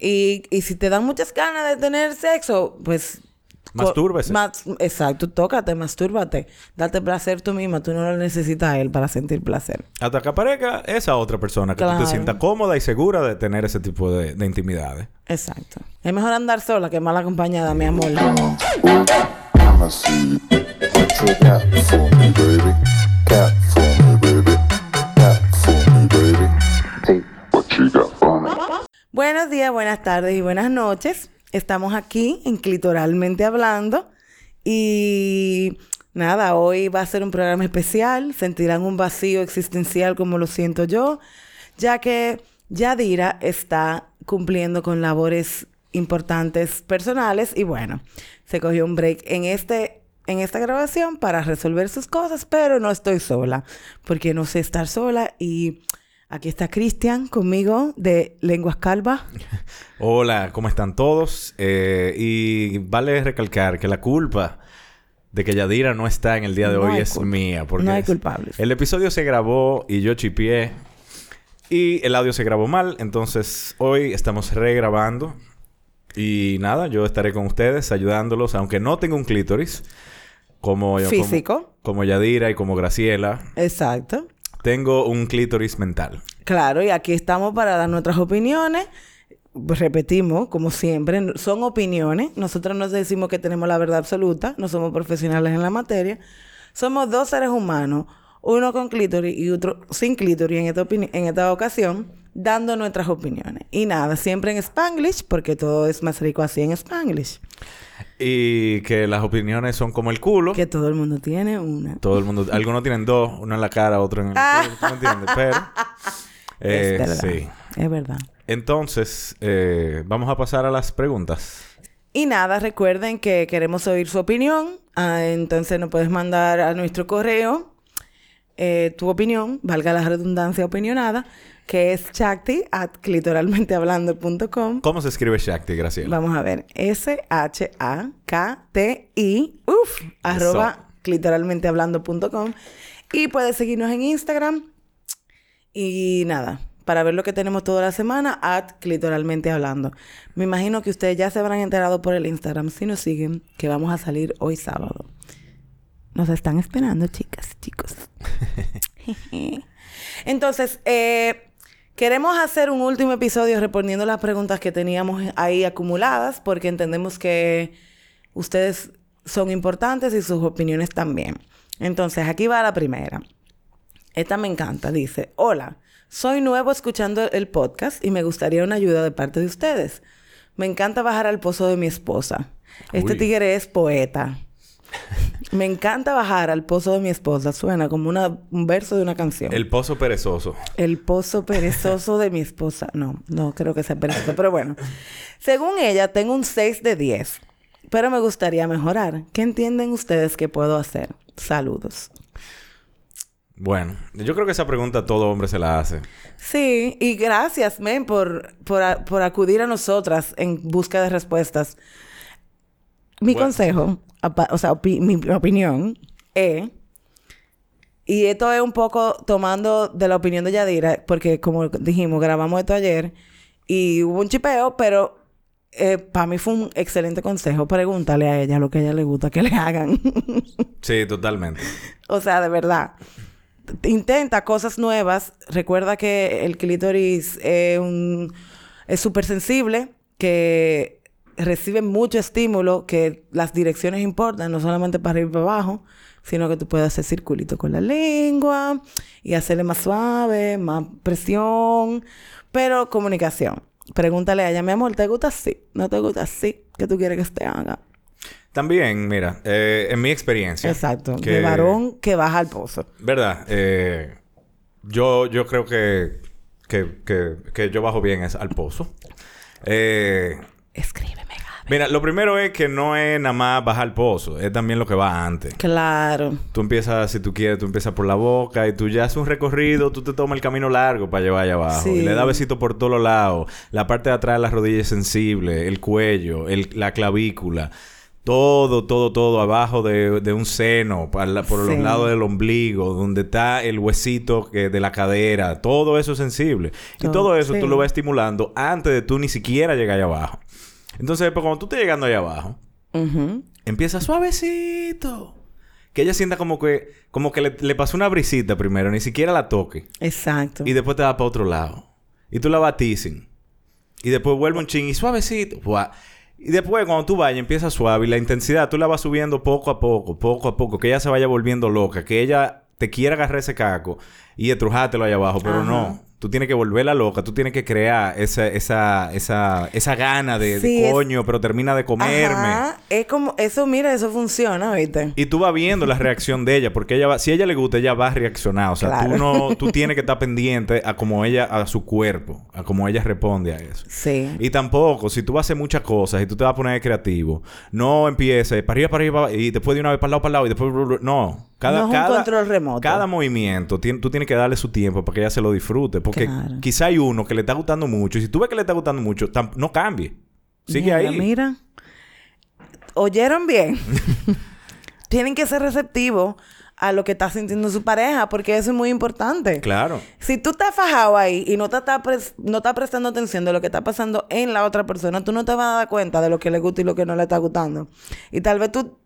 Y, y si te dan muchas ganas de tener sexo, pues... Mastúrbese. mas- exacto, tócate, mastúrbate. Date placer tú misma. Tú no lo necesitas a él para sentir placer. Hasta que aparezca esa otra persona que tú Claro. te sientas cómoda y segura de tener ese tipo de, de intimidades. Exacto. Es mejor andar sola que mal acompañada, mi amor. Buenos días, buenas tardes y buenas noches. Estamos aquí en Clitoralmente Hablando. Y nada, hoy va a ser un programa especial. Sentirán un vacío existencial como lo siento yo, ya que Yadira está cumpliendo con labores importantes personales y bueno, se cogió un break en este en esta grabación para resolver sus cosas, pero no estoy sola, porque no sé estar sola y aquí está Cristian conmigo de Lenguas Calva. Hola, ¿cómo están todos? Eh, y vale recalcar que la culpa de que Yadira no está en el día de No hoy es culpa. mía. Porque No hay es- culpables. El episodio se grabó y yo chipié y el audio se grabó mal. Entonces hoy estamos regrabando. Y nada, yo estaré con ustedes ayudándolos, aunque no tengo un clítoris. Como yo, como- Físico. como Yadira y como Graciela. Exacto. Tengo un clítoris mental. Claro, y aquí estamos para dar nuestras opiniones. Repetimos, como siempre, son opiniones. Nosotros no decimos que tenemos la verdad absoluta, no somos profesionales en la materia. Somos dos seres humanos, uno con clítoris y otro sin clítoris en esta, en esta ocasión, dando nuestras opiniones. Y nada, siempre en Spanglish, porque todo es más rico así en Spanglish. Y que las opiniones son como el culo. Que todo el mundo tiene una. Todo el mundo, algunos tienen dos, uno en la cara, otro en el culo, ¿tú me entiendes? Pero, eh, es verdad. sí. Es verdad. Entonces, eh, vamos a pasar a las preguntas. Y nada, recuerden que queremos oír su opinión. Ah, entonces nos puedes mandar a nuestro correo eh, tu opinión, valga la redundancia opinionada, que es chakti at clitoralmentehablando.com. ¿Cómo se escribe Shakti, Graciela? Vamos a ver, S-H-A-K-T-I, uf, arroba clitoralmentehablando.com. Y puedes seguirnos en Instagram. Y nada, para ver lo que tenemos toda la semana, at clitoralmente hablando. Me imagino que ustedes ya se habrán enterado por el Instagram, si nos siguen, que vamos a salir hoy sábado. Nos están esperando, chicas, chicos. Entonces, eh, queremos hacer un último episodio respondiendo las preguntas que teníamos ahí acumuladas, porque entendemos que ustedes son importantes y sus opiniones también. Entonces, aquí va la primera. Esta me encanta. Dice, hola, soy nuevo escuchando el podcast y me gustaría una ayuda de parte de ustedes. Me encanta bajar al pozo de mi esposa. Este Uy. tigre es poeta. Me encanta bajar al pozo de mi esposa. Suena como una- un verso de una canción. El pozo perezoso. El pozo perezoso de mi esposa. No, no creo que sea perezoso, pero bueno. Según ella, tengo un 6 de 10. Pero me gustaría mejorar. ¿Qué entienden ustedes que puedo hacer? Saludos. Bueno, yo creo que esa pregunta todo hombre se la hace. Sí, y gracias, men, por, por, por acudir a nosotras en busca de respuestas. Mi Bueno. consejo, o sea, opi- mi opinión, es... Y esto es un poco tomando de la opinión de Yadira, porque como dijimos, grabamos esto ayer y hubo un chipeo, pero para mí fue un excelente consejo. Pregúntale a ella lo que a ella le gusta que le hagan. Sí, totalmente. O sea, de verdad. Intenta cosas nuevas. Recuerda que el clítoris es un- es súper sensible, que recibe mucho estímulo, que las direcciones importan, no solamente para arriba y para abajo, sino que tú puedes hacer circulito con la lengua y hacerle más suave, más presión, pero comunicación. Pregúntale a ella, mi amor, ¿te gusta así? ¿No te gusta así? ¿Qué tú quieres que te haga? También, mira, eh, en mi experiencia. Exacto. que- De varón que baja al pozo. ¿Verdad? Eh, yo, yo creo que, que, que, yo bajo bien es al pozo. Eh, Escríbeme. Mira, lo primero es que no es nada más bajar al pozo, es también lo que va antes. Claro. Tú empiezas, si tú quieres, tú empiezas por la boca y tú ya haces un recorrido, tú te tomas el camino largo para llevar allá abajo. Sí. Y le das besitos por todos los lados. La parte de atrás de la rodilla es sensible, el cuello, el- la clavícula. todo, todo, todo abajo de, de un seno, para la- por Sí. los lados del ombligo, donde está el huesito que, de la cadera, todo eso es sensible. Y Todo, todo eso sí. tú lo vas estimulando antes de tú ni siquiera llegar allá abajo. Entonces, pues, cuando tú estés llegando allá abajo, empieza suavecito. Que ella sienta como que, como que le, le pasó una brisita primero, ni siquiera la toque. Exacto. Y después te va para otro lado. Y tú la batizing. Y después vuelve un ching y suavecito. Buah. Y después cuando tú vayas empieza suave y la intensidad tú la vas subiendo poco a poco, poco a poco, que ella se vaya volviendo loca, que ella te quiera agarrar ese caco y estrujártelo allá abajo, pero Ajá. no. Tú tienes que volverla loca, tú tienes que crear esa, esa, esa, esa gana de, de es- coño, pero termina de comerme. Ajá. Es como... Eso, mira, eso funciona, ¿viste? Y tú vas viendo la reacción de ella, porque ella va, si a ella le gusta, ella va a reaccionar. O sea, Claro. tú no, tú tienes que estar pendiente a cómo ella, a su cuerpo, a cómo ella responde a eso. Sí. Y tampoco, si tú vas a hacer muchas cosas y tú te vas a poner creativo, no empieces para arriba, para arriba, y después de una vez para el lado, para el lado, y después... No. Cada, No es un cada, control remoto. Cada movimiento, tú tienes que darle su tiempo para que ella se lo disfrute. Porque Claro. quizá hay uno que le está gustando mucho. Y si tú ves que le está gustando mucho, no cambie. Sigue Mira, ahí. Mira. ¿Oyeron bien? Tienen que ser receptivos a lo que está sintiendo su pareja, porque eso es muy importante. Claro. Si tú estás fajado ahí y no te estás, no estás prestando atención de lo que está pasando en la otra persona, tú no te vas a dar cuenta de lo que le gusta y lo que no le está gustando. Y tal vez tú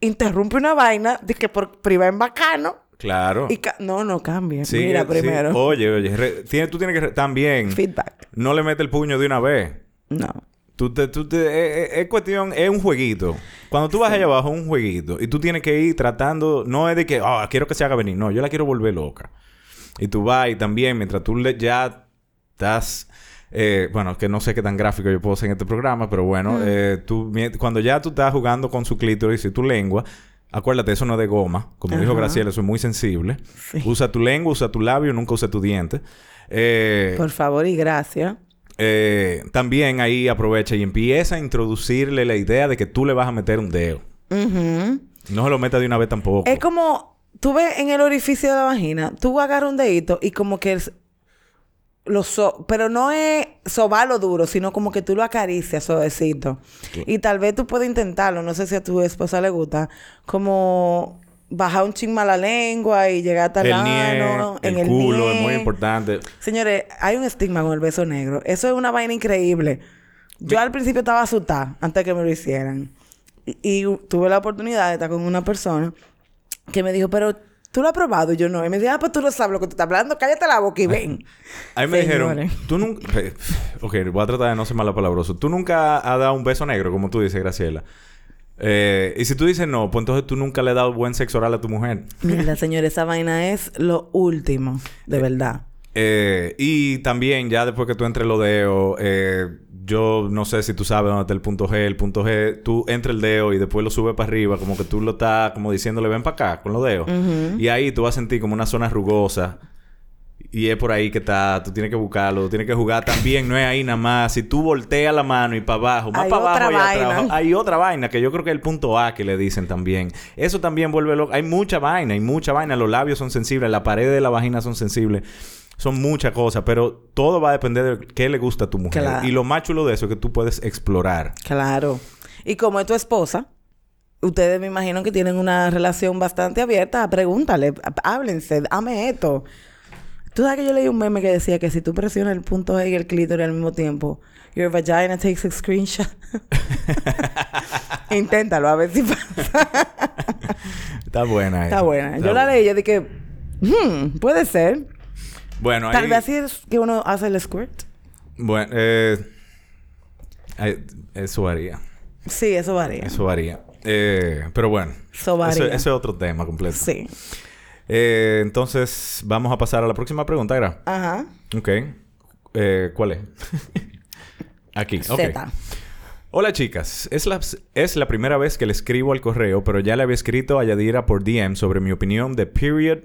interrumpe una vaina de que por privar en bacano Claro. y no, no cambie. Sí, Mira sí. primero. Oye, oye, re- tiene- tú tienes que también Feedback. no le mete el puño de una vez. No. Tú te, tú te, eh, eh, es cuestión, es un jueguito. Cuando tú vas allá abajo, es un jueguito. Y tú tienes que ir tratando, no es de que, ah, quiero que se haga venir. No, yo la quiero volver loca. Y tú vas y también, mientras tú le, ya estás, eh, bueno, que no sé qué tan gráfico yo puedo ser en este programa, pero bueno, eh, tú, cuando ya tú estás jugando con su clítoris y tu lengua, acuérdate, eso no es de goma. Como dijo. Graciela, eso es muy sensible. Sí. Usa tu lengua, usa tu labio, nunca usa tu diente. Eh, Por favor y gracias. eh, también ahí aprovecha y empieza a introducirle la idea de que tú le vas a meter un dedo. No se lo meta de una vez tampoco. Es como, tú ves en el orificio de la vagina, tú agarras un dedito y como que lo so pero no es sobarlo duro, sino como que tú lo acaricias suavecito. Y tal vez tú puedes intentarlo, no sé si a tu esposa le gusta, como bajar un a la lengua y llegar hasta el ano, en el culo es muy importante. Señores, hay un estigma con el beso negro. Eso es una vaina increíble. Yo al principio estaba asustada antes que me lo hicieran. Y, y tuve la oportunidad de estar con una persona que me dijo, pero tú lo has probado. Y yo no. Y me dijo, ah, pues tú no sabes lo que tú estás hablando. Cállate la boca y ven. A mí me dijeron, Señores. tú nunca... Ok, voy a tratar de no ser malapalabroso. Tú nunca has dado un beso negro, como tú dices, Graciela. Eh, y si tú dices no, pues entonces tú nunca le has dado buen sexo oral a tu mujer. Mira, señor, esa vaina es lo último. De verdad. Eh, y también, ya después que tú entres los dedos, eh, yo no sé si tú sabes dónde está el punto G. El punto G, tú entra el dedo y después lo subes para arriba, como que tú lo estás como diciéndole, ven para acá con los dedos. Y ahí tú vas a sentir como una zona rugosa. Y es por ahí que está, tú tienes que buscarlo, tienes que jugar también, no es ahí nada más. Si tú volteas la mano y para abajo, más para abajo y atrás, hay otra vaina que yo creo que es el punto A que le dicen también. Eso también vuelve loco. Hay mucha vaina, hay mucha vaina. Los labios son sensibles, la pared de la vagina son sensibles. Son muchas cosas, pero todo va a depender de qué le gusta a tu mujer. Claro. Y lo más chulo de eso es que tú puedes explorar. Claro. Y como es tu esposa, ustedes me imagino que tienen una relación bastante abierta. Pregúntale, há- háblense, dame esto. Tú sabes que yo leí un meme que decía que si tú presionas el punto G y el clítoris al mismo tiempo, your vagina takes a screenshot. Inténtalo a ver si pasa. Está buena. Está buena. Está Yo la leí y yo dije, hmm, puede ser. Bueno, Tal ahí- vez así es que uno hace el squirt. Bueno, eh, eso varía. Sí, eso varía. Eso varía. Eh, pero bueno. Eso varía. Ese es otro tema completo. Sí. Eh, entonces, vamos a pasar a la próxima pregunta, Gra. Ajá. Ok. Eh, ¿Cuál es? Aquí. Ok. Z. Hola, chicas. Es la, es la primera vez que le escribo al correo, pero ya le había escrito a Yadira por DM sobre mi opinión de Period...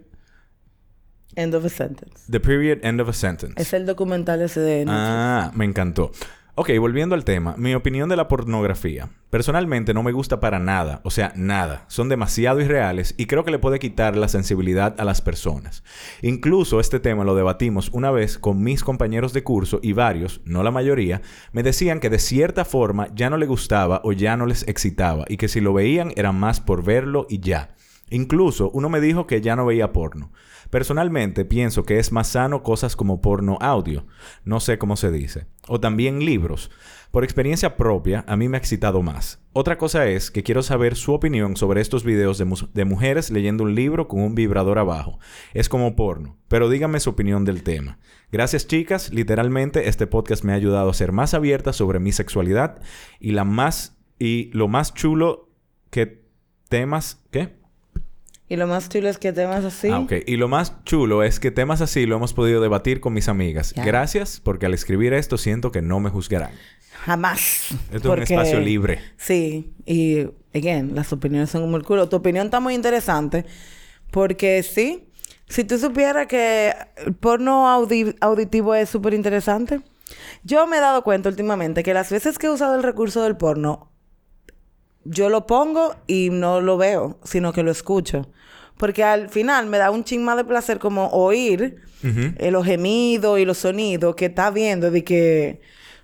End of a sentence. The Period End of a Sentence. Es el documental ese de... Ah, me encantó. Ok, volviendo al tema, mi opinión de la pornografía. Personalmente no me gusta para nada, o sea, nada. Son demasiado irreales y creo que le puede quitar la sensibilidad a las personas. Incluso este tema lo debatimos una vez con mis compañeros de curso y varios, no la mayoría, me decían que de cierta forma ya no le gustaba o ya no les excitaba y que si lo veían era más por verlo y ya. Incluso uno me dijo que ya no veía porno. Personalmente pienso que es más sano cosas como porno audio, no sé cómo se dice, o también libros. Por experiencia propia, a mí me ha excitado más. Otra cosa es que quiero saber su opinión sobre estos videos de, mujeres leyendo un libro con un vibrador abajo. Es como porno, pero díganme su opinión del tema. Gracias chicas, literalmente este podcast me ha ayudado a ser más abierta sobre mi sexualidad y la más y lo más chulo que temas, ¿qué? Y lo más chulo es que temas así. Ah, ok. Y lo más chulo es que temas así lo hemos podido debatir con mis amigas. Gracias, porque al escribir esto siento que no me juzgarán. Jamás. Esto es un espacio libre. Sí. Y, again, las opiniones son como el culo. Tu opinión está muy interesante. Porque sí, si tú supieras que el porno audi- auditivo es súper interesante. Yo me he dado cuenta últimamente que las veces que he usado el recurso del porno, yo lo pongo y no lo veo, sino que lo escucho. Porque al final me da un ching más de placer como oír Ujú. eh, los gemidos y los sonidos que está viendo de que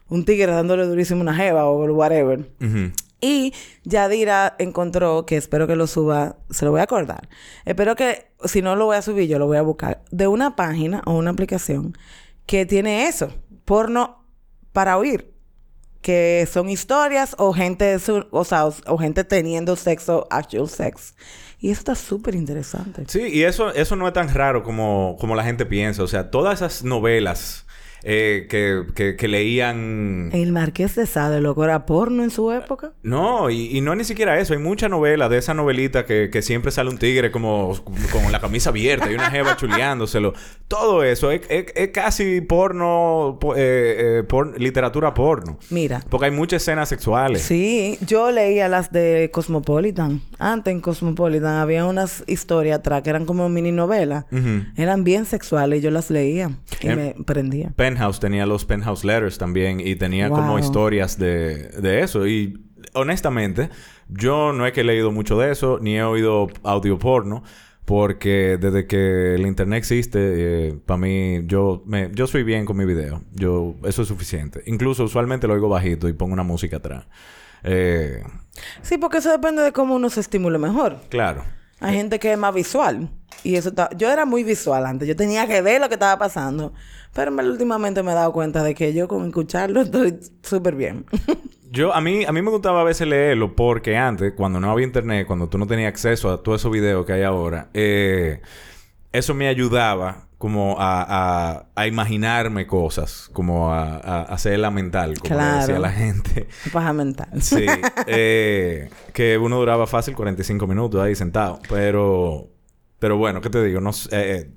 un tigre dándole durísimo una jeva o whatever. Ujú. Y Yadira encontró, que espero que lo suba, se lo voy a acordar. Espero que, si no lo voy a subir, yo lo voy a buscar, de una página o una aplicación que tiene eso, porno para oír. Que son historias o gente, su- o sea, o, gente teniendo sexo, actual sex. Y eso está súper interesante. Sí, y eso, eso no es tan raro como, como la gente piensa. O sea, todas esas novelas eh, que, que, que leían... El Marqués de Sade, loco, era porno en su época. No, y, y no ni siquiera eso. Hay mucha novela de esa novelita que, que siempre sale un tigre como con la camisa abierta y una jeva chuleándoselo. Todo eso es, es- es casi porno, po- eh, eh, por- literatura porno. Mira. Porque hay muchas escenas sexuales. Sí, yo leía las de Cosmopolitan. Antes en Cosmopolitan había unas historias atrás que eran como mini novelas. Eran bien sexuales y yo las leía y Em- me prendía. Penthouse tenía los Penthouse Letters también y tenía como historias de, de eso. Y honestamente, yo no es que he leído mucho de eso, ni he oído audio porno, porque desde que el internet existe, para mí, yo, me, yo soy bien con mi video. Yo, eso es suficiente. Incluso usualmente lo oigo bajito y pongo una música atrás. Eh, Sí, porque eso depende de cómo uno se estimule mejor. claro. Hay gente que es más visual. Y eso está... Yo era muy visual antes. Yo tenía que ver lo que estaba pasando. Pero últimamente me he dado cuenta de que yo con escucharlo estoy súper bien. Yo, a mí, a mí me gustaba a veces leerlo porque antes, cuando no había internet, cuando tú no tenías acceso a todos esos videos que hay ahora, eh, eso me ayudaba como a, a, a imaginarme cosas, como a, a, hacerla mental, como le decía la gente. Paja mental. Sí, eh, que uno duraba fácil 45 minutos ahí sentado, pero, pero bueno, ¿qué te digo? No, eh, eh,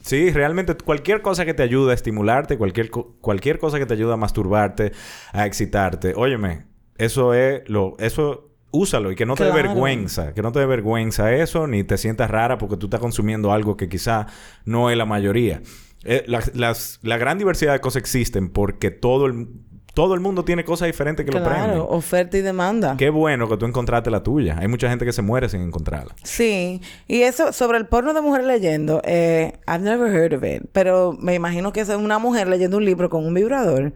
sí, realmente cualquier cosa que te ayude a estimularte, cualquier, cualquier cosa que te ayude a masturbarte, a excitarte, óyeme, eso es lo, eso úsalo y que no te dé vergüenza, que no te dé vergüenza eso, ni te sientas rara porque tú estás consumiendo algo que quizá no es la mayoría. Eh, las- las- la gran diversidad de cosas existen porque todo el, todo el mundo tiene cosas diferentes que lo prenden. Claro, oferta y demanda. Qué bueno que tú encontraste la tuya. Hay mucha gente que se muere sin encontrarla. Sí, y eso sobre el porno de mujer leyendo, eh, I've never heard of it, pero me imagino que es una mujer leyendo un libro con un vibrador.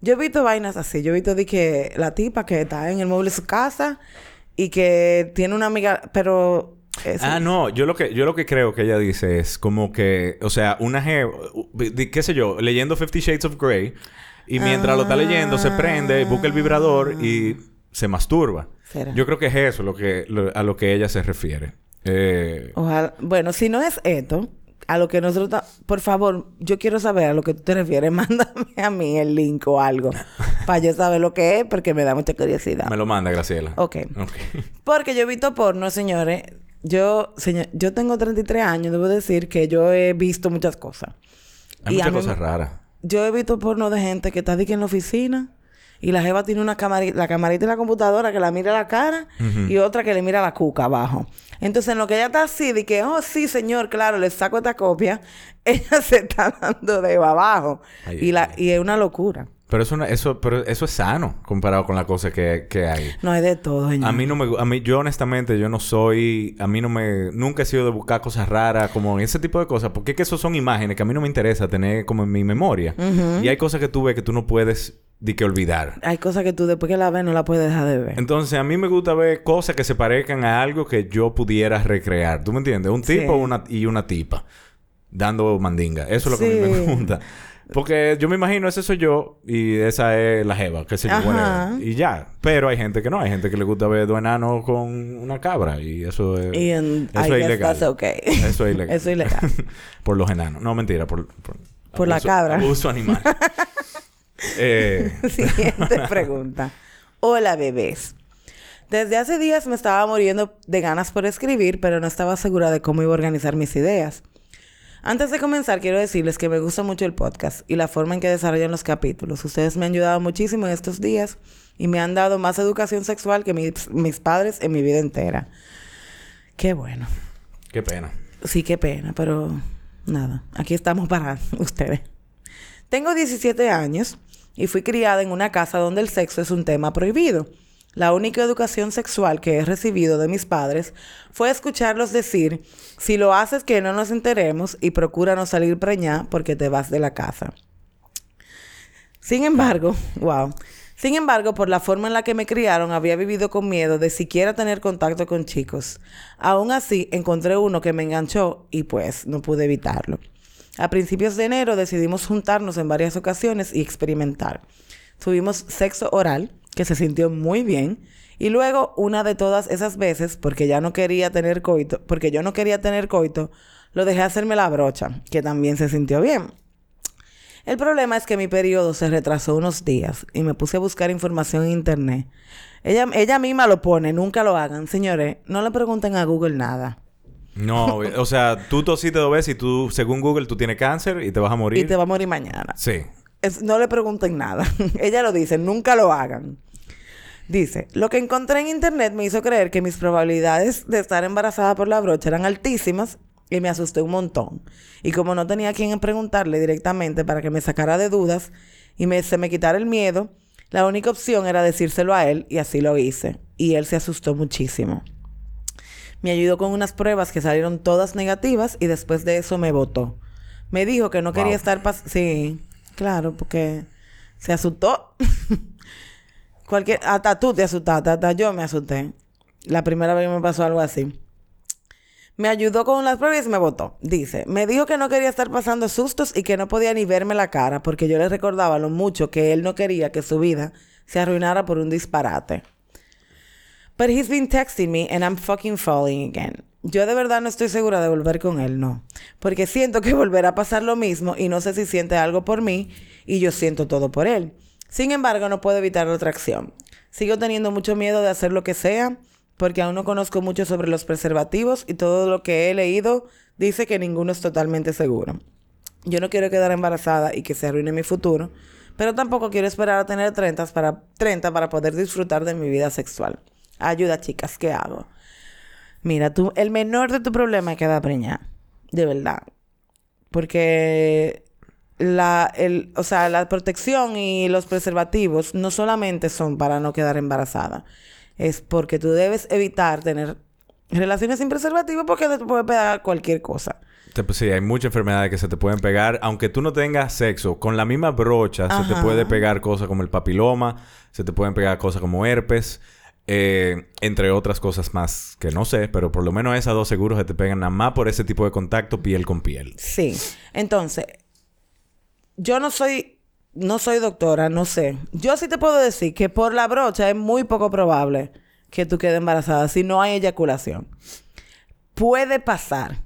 Yo he visto vainas así, yo he visto de que la tipa que está en el mueble de su casa y que tiene una amiga, pero eso- Ah, no. Yo lo que, yo lo que creo que ella dice es como que... O sea, una ¿Qué sé yo? Leyendo Fifty Shades of Grey. Y mientras lo está leyendo, se prende, busca el vibrador y se masturba. ¿Será? Yo creo que es eso lo que, lo- a lo que ella se refiere. Eh, Ojalá, bueno, si no es esto, a lo que nosotros, por favor, yo quiero saber a lo que tú te refieres, mándame a mí el link o algo para yo saber lo que es porque me da mucha curiosidad. me lo manda, Graciela. Ok. Ok. Porque yo he visto porno, señores. Yo, señor, yo tengo 33 años, debo decir que yo he visto muchas cosas. Hay Y muchas mí cosas raras. Yo he visto porno de gente que está de que en la oficina y la jeva tiene una camarita, la camarita en la computadora que la mira la cara y otra que le mira la cuca abajo. Entonces, en lo que ella está así, de que, oh, sí, señor, claro, le saco esta copia, ella se está dando de abajo. Ay, y, la, y es una locura. Pero eso, eso, pero eso es sano comparado con las cosas que, que hay. No hay de todo, señor. A mí no me... A mí, yo honestamente, yo no soy... A mí no me... Nunca he sido de buscar cosas raras, como ese tipo de cosas. Porque es que eso son imágenes que a mí no me interesa tener como en mi memoria. Y hay cosas que tú ves que tú no puedes... De que olvidar. Hay cosas que tú después que la ves no la puedes dejar de ver. Entonces, a mí me gusta ver cosas que se parezcan a algo que yo pudiera recrear. ¿Tú me entiendes? Un tipo Sí. una, y una tipa. Dando mandinga. Eso es lo que a mí me gusta. Porque yo me imagino, ese soy yo y esa es la jeva, que se yo, whatever. Y ya. Pero hay gente que no. Hay gente que le gusta ver dos enanos con una cabra. Y eso es... Y en, eso I es ilegal. okay. Eso es ilegal. Eso es ilegal. por los enanos. No, mentira. Por, por, Por la abuso- cabra. Abuso animal. eh... Siguiente pregunta. Hola, bebés. Desde hace días me estaba muriendo de ganas por escribir, pero no estaba segura de cómo iba a organizar mis ideas. Antes de comenzar, quiero decirles que me gusta mucho el podcast y la forma en que desarrollan los capítulos. Ustedes me han ayudado muchísimo en estos días y me han dado más educación sexual que mis, mis padres en mi vida entera. Qué bueno. Qué pena. Sí, qué pena, pero nada, aquí estamos para ustedes. Tengo 17 años y fui criada en una casa donde el sexo es un tema prohibido. La única educación sexual que he recibido de mis padres fue escucharlos decir, si lo haces que no nos enteremos y procura no salir preñada porque te vas de la casa. Sin embargo, wow. Sin embargo, por la forma en la que me criaron, había vivido con miedo de siquiera tener contacto con chicos. Aún así, encontré uno que me enganchó y pues no pude evitarlo. A principios de enero decidimos juntarnos en varias ocasiones y experimentar. Tuvimos sexo oral, que se sintió muy bien, y luego una de todas esas veces, porque ya no quería tener coito, porque yo no quería tener coito, lo dejé hacerme la brocha, que también se sintió bien. El problema es que mi periodo se retrasó unos días y me puse a buscar información en internet. Ella, ella misma lo pone, nunca lo hagan. Señores, no le pregunten a Google nada. No, o sea, tú tosiste dos veces y tú, según Google, tú tienes cáncer y te vas a morir. Y te va a morir mañana. Sí. Es- no le pregunten nada. Ella lo dice, nunca lo hagan. Dice, lo que encontré en internet me hizo creer que mis probabilidades de estar embarazada por la brocha eran altísimas y me asusté un montón. Y como no tenía a quien preguntarle directamente para que me sacara de dudas y me, se me quitara el miedo, la única opción era decírselo a él y así lo hice. Y él se asustó muchísimo. Me ayudó con unas pruebas que salieron todas negativas y después de eso me votó. Me dijo que no quería estar pas Sí, claro, porque se asustó. Cualquier, hasta tú te asustaste, hasta yo me asusté. La primera vez que me pasó algo así. Me ayudó con las pruebas y me votó. Dice, me dijo que no quería estar pasando sustos y que no podía ni verme la cara porque yo le recordaba lo mucho que él no quería que su vida se arruinara por un disparate. But he's been texting me and I'm fucking falling again. Yo de verdad no estoy segura de volver con él, no. Porque siento que volverá a pasar lo mismo y no sé si siente algo por mí y yo siento todo por él. Sin embargo, no puedo evitar la atracción. Sigo teniendo mucho miedo de hacer lo que sea porque aún no conozco mucho sobre los preservativos y todo lo que he leído dice que ninguno es totalmente seguro. Yo no quiero quedar embarazada y que se arruine mi futuro, pero tampoco quiero esperar a tener 30 para, 30 para poder disfrutar de mi vida sexual. Ayuda, chicas, ¿qué hago? Mira, tú, el menor de tu problema es quedar preñada. De verdad. Porque la, el, o sea, la protección y los preservativos no solamente son para no quedar embarazada. Es porque tú debes evitar tener relaciones sin preservativo porque te puede pegar cualquier cosa. Te- pues sí, hay muchas enfermedades que se te pueden pegar. Aunque tú no tengas sexo, con la misma brocha se te puede pegar cosas como el papiloma, se te pueden pegar cosas como herpes, eh, entre otras cosas más que no sé, pero por lo menos esas dos seguros se te pegan nada más por ese tipo de contacto piel con piel. Sí. Entonces, yo no soy, no soy doctora, no sé. Yo sí te puedo decir que por la brocha es muy poco probable que tú quedes embarazada si no hay eyaculación. Puede pasar.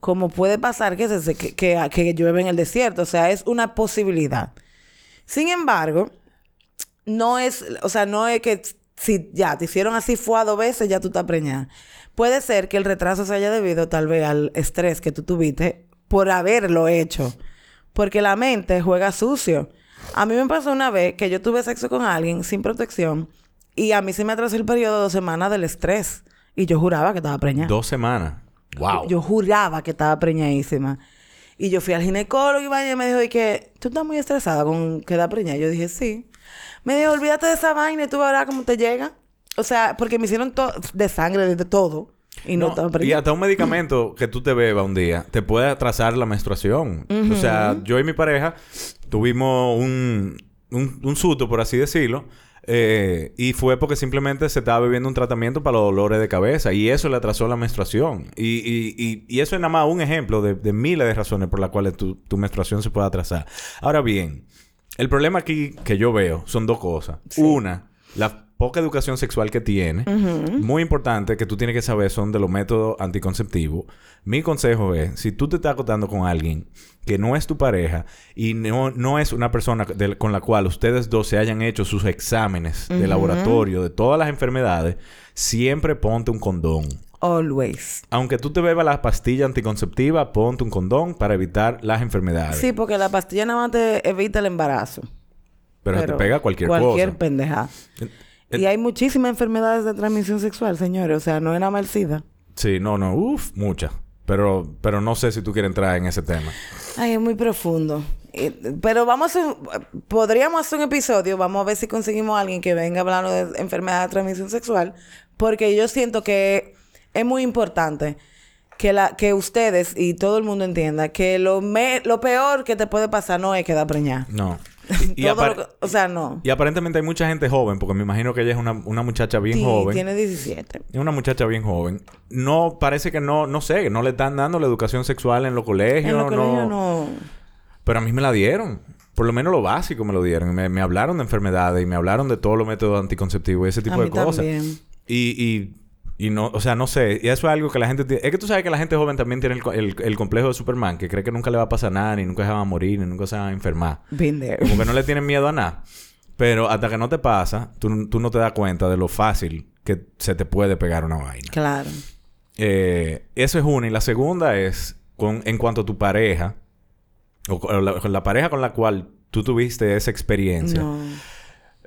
Como puede pasar que, se, que, que, llueve en el desierto. O sea, es una posibilidad. Sin embargo, no es, o sea, no es que si ya te hicieron así fue dos veces, ya tú estás preñada. Puede ser que el retraso se haya debido tal vez al estrés que tú tuviste por haberlo hecho. Porque la mente juega sucio. A mí me pasó una vez que yo tuve sexo con alguien sin protección y a mí se me atrasó el periodo de dos semanas del estrés. Y yo juraba que estaba preñada. Dos semanas. Wow. Yo juraba que estaba preñadísima. Y yo fui al ginecólogo y vaya me dijo, y que tú estás muy estresada con quedar preñada. Yo dije, sí. Me dijo, olvídate de esa vaina y tú verás cómo te llega. O sea, porque me hicieron todo de sangre, de todo. Y no, estaba y preñada. hasta un medicamento que tú te bebas un día te puede atrasar la menstruación. O sea, yo y mi pareja tuvimos un, un, un susto, por así decirlo. eh, y fue porque simplemente se estaba bebiendo un tratamiento para los dolores de cabeza. Y eso le atrasó la menstruación. Y, y, y, y eso es nada más un ejemplo de, de miles de razones por las cuales tu, tu menstruación se puede atrasar. Ahora bien, el problema aquí que yo veo son dos cosas. Una, la poca educación sexual que tiene. Muy importante que tú tienes que saber son de los métodos anticonceptivos. Mi consejo es, si tú te estás acostando con alguien que no es tu pareja y no, no es una persona con la cual ustedes dos se hayan hecho sus exámenes de laboratorio de todas las enfermedades, siempre ponte un condón. Always. Aunque tú te bebas la pastilla anticonceptiva, ponte un condón para evitar las enfermedades. Sí, porque la pastilla nada más te evita el embarazo. pero, te pega cualquier, Cualquier cosa. pendeja. Y hay muchísimas enfermedades de transmisión sexual, señores. O sea, no más el SIDA. Sí, no, no, uff, muchas. Pero, pero no sé si tú quieres entrar en ese tema. Ay, es muy profundo. Eh, Pero vamos a... Podríamos hacer un episodio. Vamos a ver si conseguimos a alguien que venga hablando de enfermedad de transmisión sexual. Porque yo siento que es muy importante que, la, que ustedes y todo el mundo entienda que lo, me- lo peor que te puede pasar no es quedar preñada. No. Y, y Todo que- o sea, no. y aparentemente hay mucha gente joven, porque me imagino que ella es una, una muchacha bien Sí, joven. tiene 17. Es una muchacha bien joven. No, parece que no, no sé, no le están dando la educación sexual en los colegios. En los no. colegios no... Pero a mí me la dieron. Por lo menos lo básico me lo dieron. Me, me hablaron de enfermedades y me hablaron de todos los métodos anticonceptivos y ese tipo A de cosas. también. Y, y, y no, o sea, no sé. Y eso es algo que la gente tiene. Es que tú sabes que la gente joven también tiene el, el- el complejo de Superman, que cree que nunca le va a pasar nada, ni nunca se va a morir, ni nunca se va a enfermar. Been there. Como que no le tienen miedo a nada. Pero hasta que no te pasa, tú, tú no te das cuenta de lo fácil que se te puede pegar una vaina. Claro. Eh, eso es una. Y la segunda es con, en cuanto a tu pareja, o con la, pareja con la cual tú tuviste esa experiencia. No.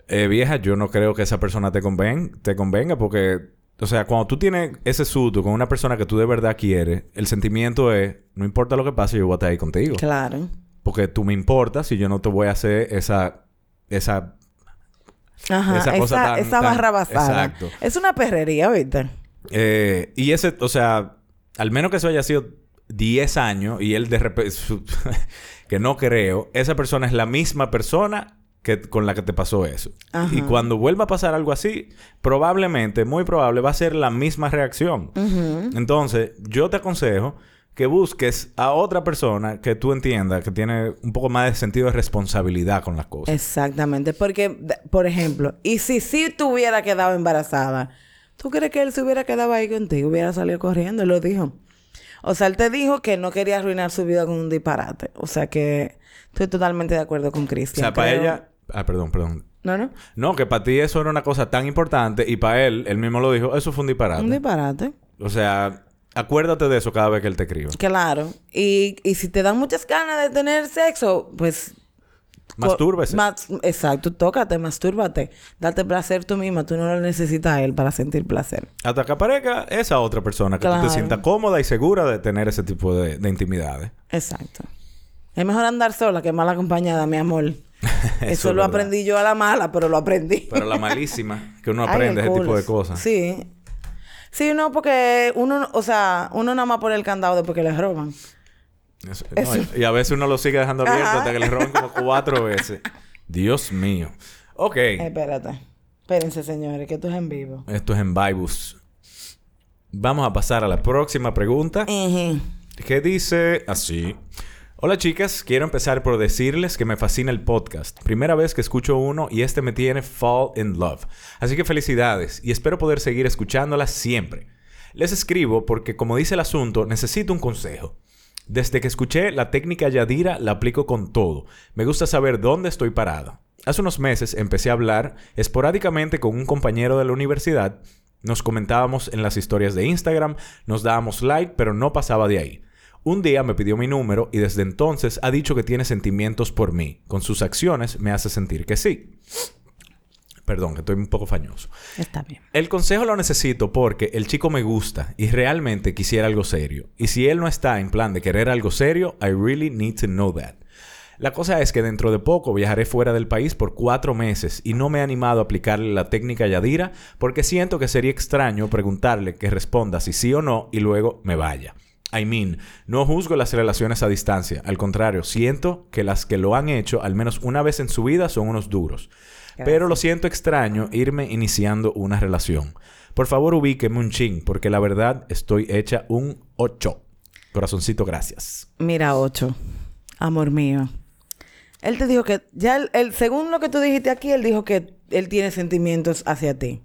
Eh, vieja, yo no creo que esa persona te, conven te convenga porque, o sea, cuando tú tienes ese susto con una persona que tú de verdad quieres, el sentimiento es, no importa lo que pase, yo voy a estar ahí contigo. Claro. Porque tú me importas y yo no te voy a hacer esa, esa Ajá. Esa Esa, cosa tan- esa tan- barra basada. Exacto. Es una perrería, ¿viste? Eh, y ese, o sea, al menos que eso haya sido 10 años y él de repente, que no creo, esa persona es la misma persona que, con la que te pasó eso. Ajá. Y cuando vuelva a pasar algo así, probablemente, muy probable, va a ser la misma reacción. Entonces, yo te aconsejo que busques a otra persona que tú entiendas que tiene un poco más de sentido de responsabilidad con las cosas. Exactamente. Porque, por ejemplo, y si sí tú hubiera quedado embarazada, ¿tú crees que él se hubiera quedado ahí contigo? Hubiera salido corriendo, él lo dijo. O sea, él te dijo que no quería arruinar su vida con un disparate. O sea que estoy totalmente de acuerdo con o Cristian. sea, para ella... Ah, perdón, perdón. No, no. No, que para ti eso era una cosa tan importante y para él, él mismo lo dijo, eso fue un disparate. Un disparate. O sea, acuérdate de eso cada vez que él te escriba. Claro. Y, y si te dan muchas ganas de tener sexo, pues... Mastúrbese. Mas- exacto. Tócate, mastúrbate. Date placer tú misma. Tú no lo necesitas a él para sentir placer. Hasta que aparezca esa otra persona que tú te sientas cómoda y segura de tener ese tipo de, de intimidades. Exacto. Es mejor andar sola que mal acompañada, mi amor. Eso, es lo verdad. aprendí yo a la mala, pero lo aprendí. Pero la malísima, que uno aprende ese tipo de cosas. Sí. Sí, no, porque uno, o sea, uno nada más pone el candado después que le roban. Eso- no, Eso. y a veces uno lo sigue dejando abierto Ajá. hasta que le roban como cuatro veces. Dios mío. Ok. Espérate. Espérense, señores, que esto es en vivo. Esto es en Vibus. Vamos a pasar a la próxima pregunta. Ujú. que dice así. Hola chicas, quiero empezar por decirles que me fascina el podcast. Primera vez que escucho uno y este me tiene fall in love. Así que felicidades y espero poder seguir escuchándolas siempre. Les escribo porque como dice el asunto, necesito un consejo. Desde que escuché la técnica Yadira la aplico con todo. Me gusta saber dónde estoy parado. Hace unos meses empecé a hablar esporádicamente con un compañero de la universidad. Nos comentábamos en las historias de Instagram, nos dábamos like, pero no pasaba de ahí. Un día me pidió mi número y desde entonces ha dicho que tiene sentimientos por mí. Con sus acciones me hace sentir que sí. Perdón, que estoy un poco fañoso. Está bien. El consejo lo necesito porque el chico me gusta y realmente quisiera algo serio. Y si él no está en plan de querer algo serio, I really need to know that. La cosa es que dentro de poco viajaré fuera del país por cuatro meses y no me he animado a aplicarle la técnica Yadira porque siento que sería extraño preguntarle que responda si sí o no y luego me vaya. I mean, no juzgo las relaciones a distancia. Al contrario, siento que las que lo han hecho al menos una vez en su vida son unos duros. Pero lo siento extraño irme iniciando una relación. Por favor, ubíqueme un ching, porque la verdad estoy hecha un 8. Corazoncito, gracias. Mira, ocho. Amor mío. Él te dijo que, ya el, el- según lo que tú dijiste aquí, él dijo que él tiene sentimientos hacia ti.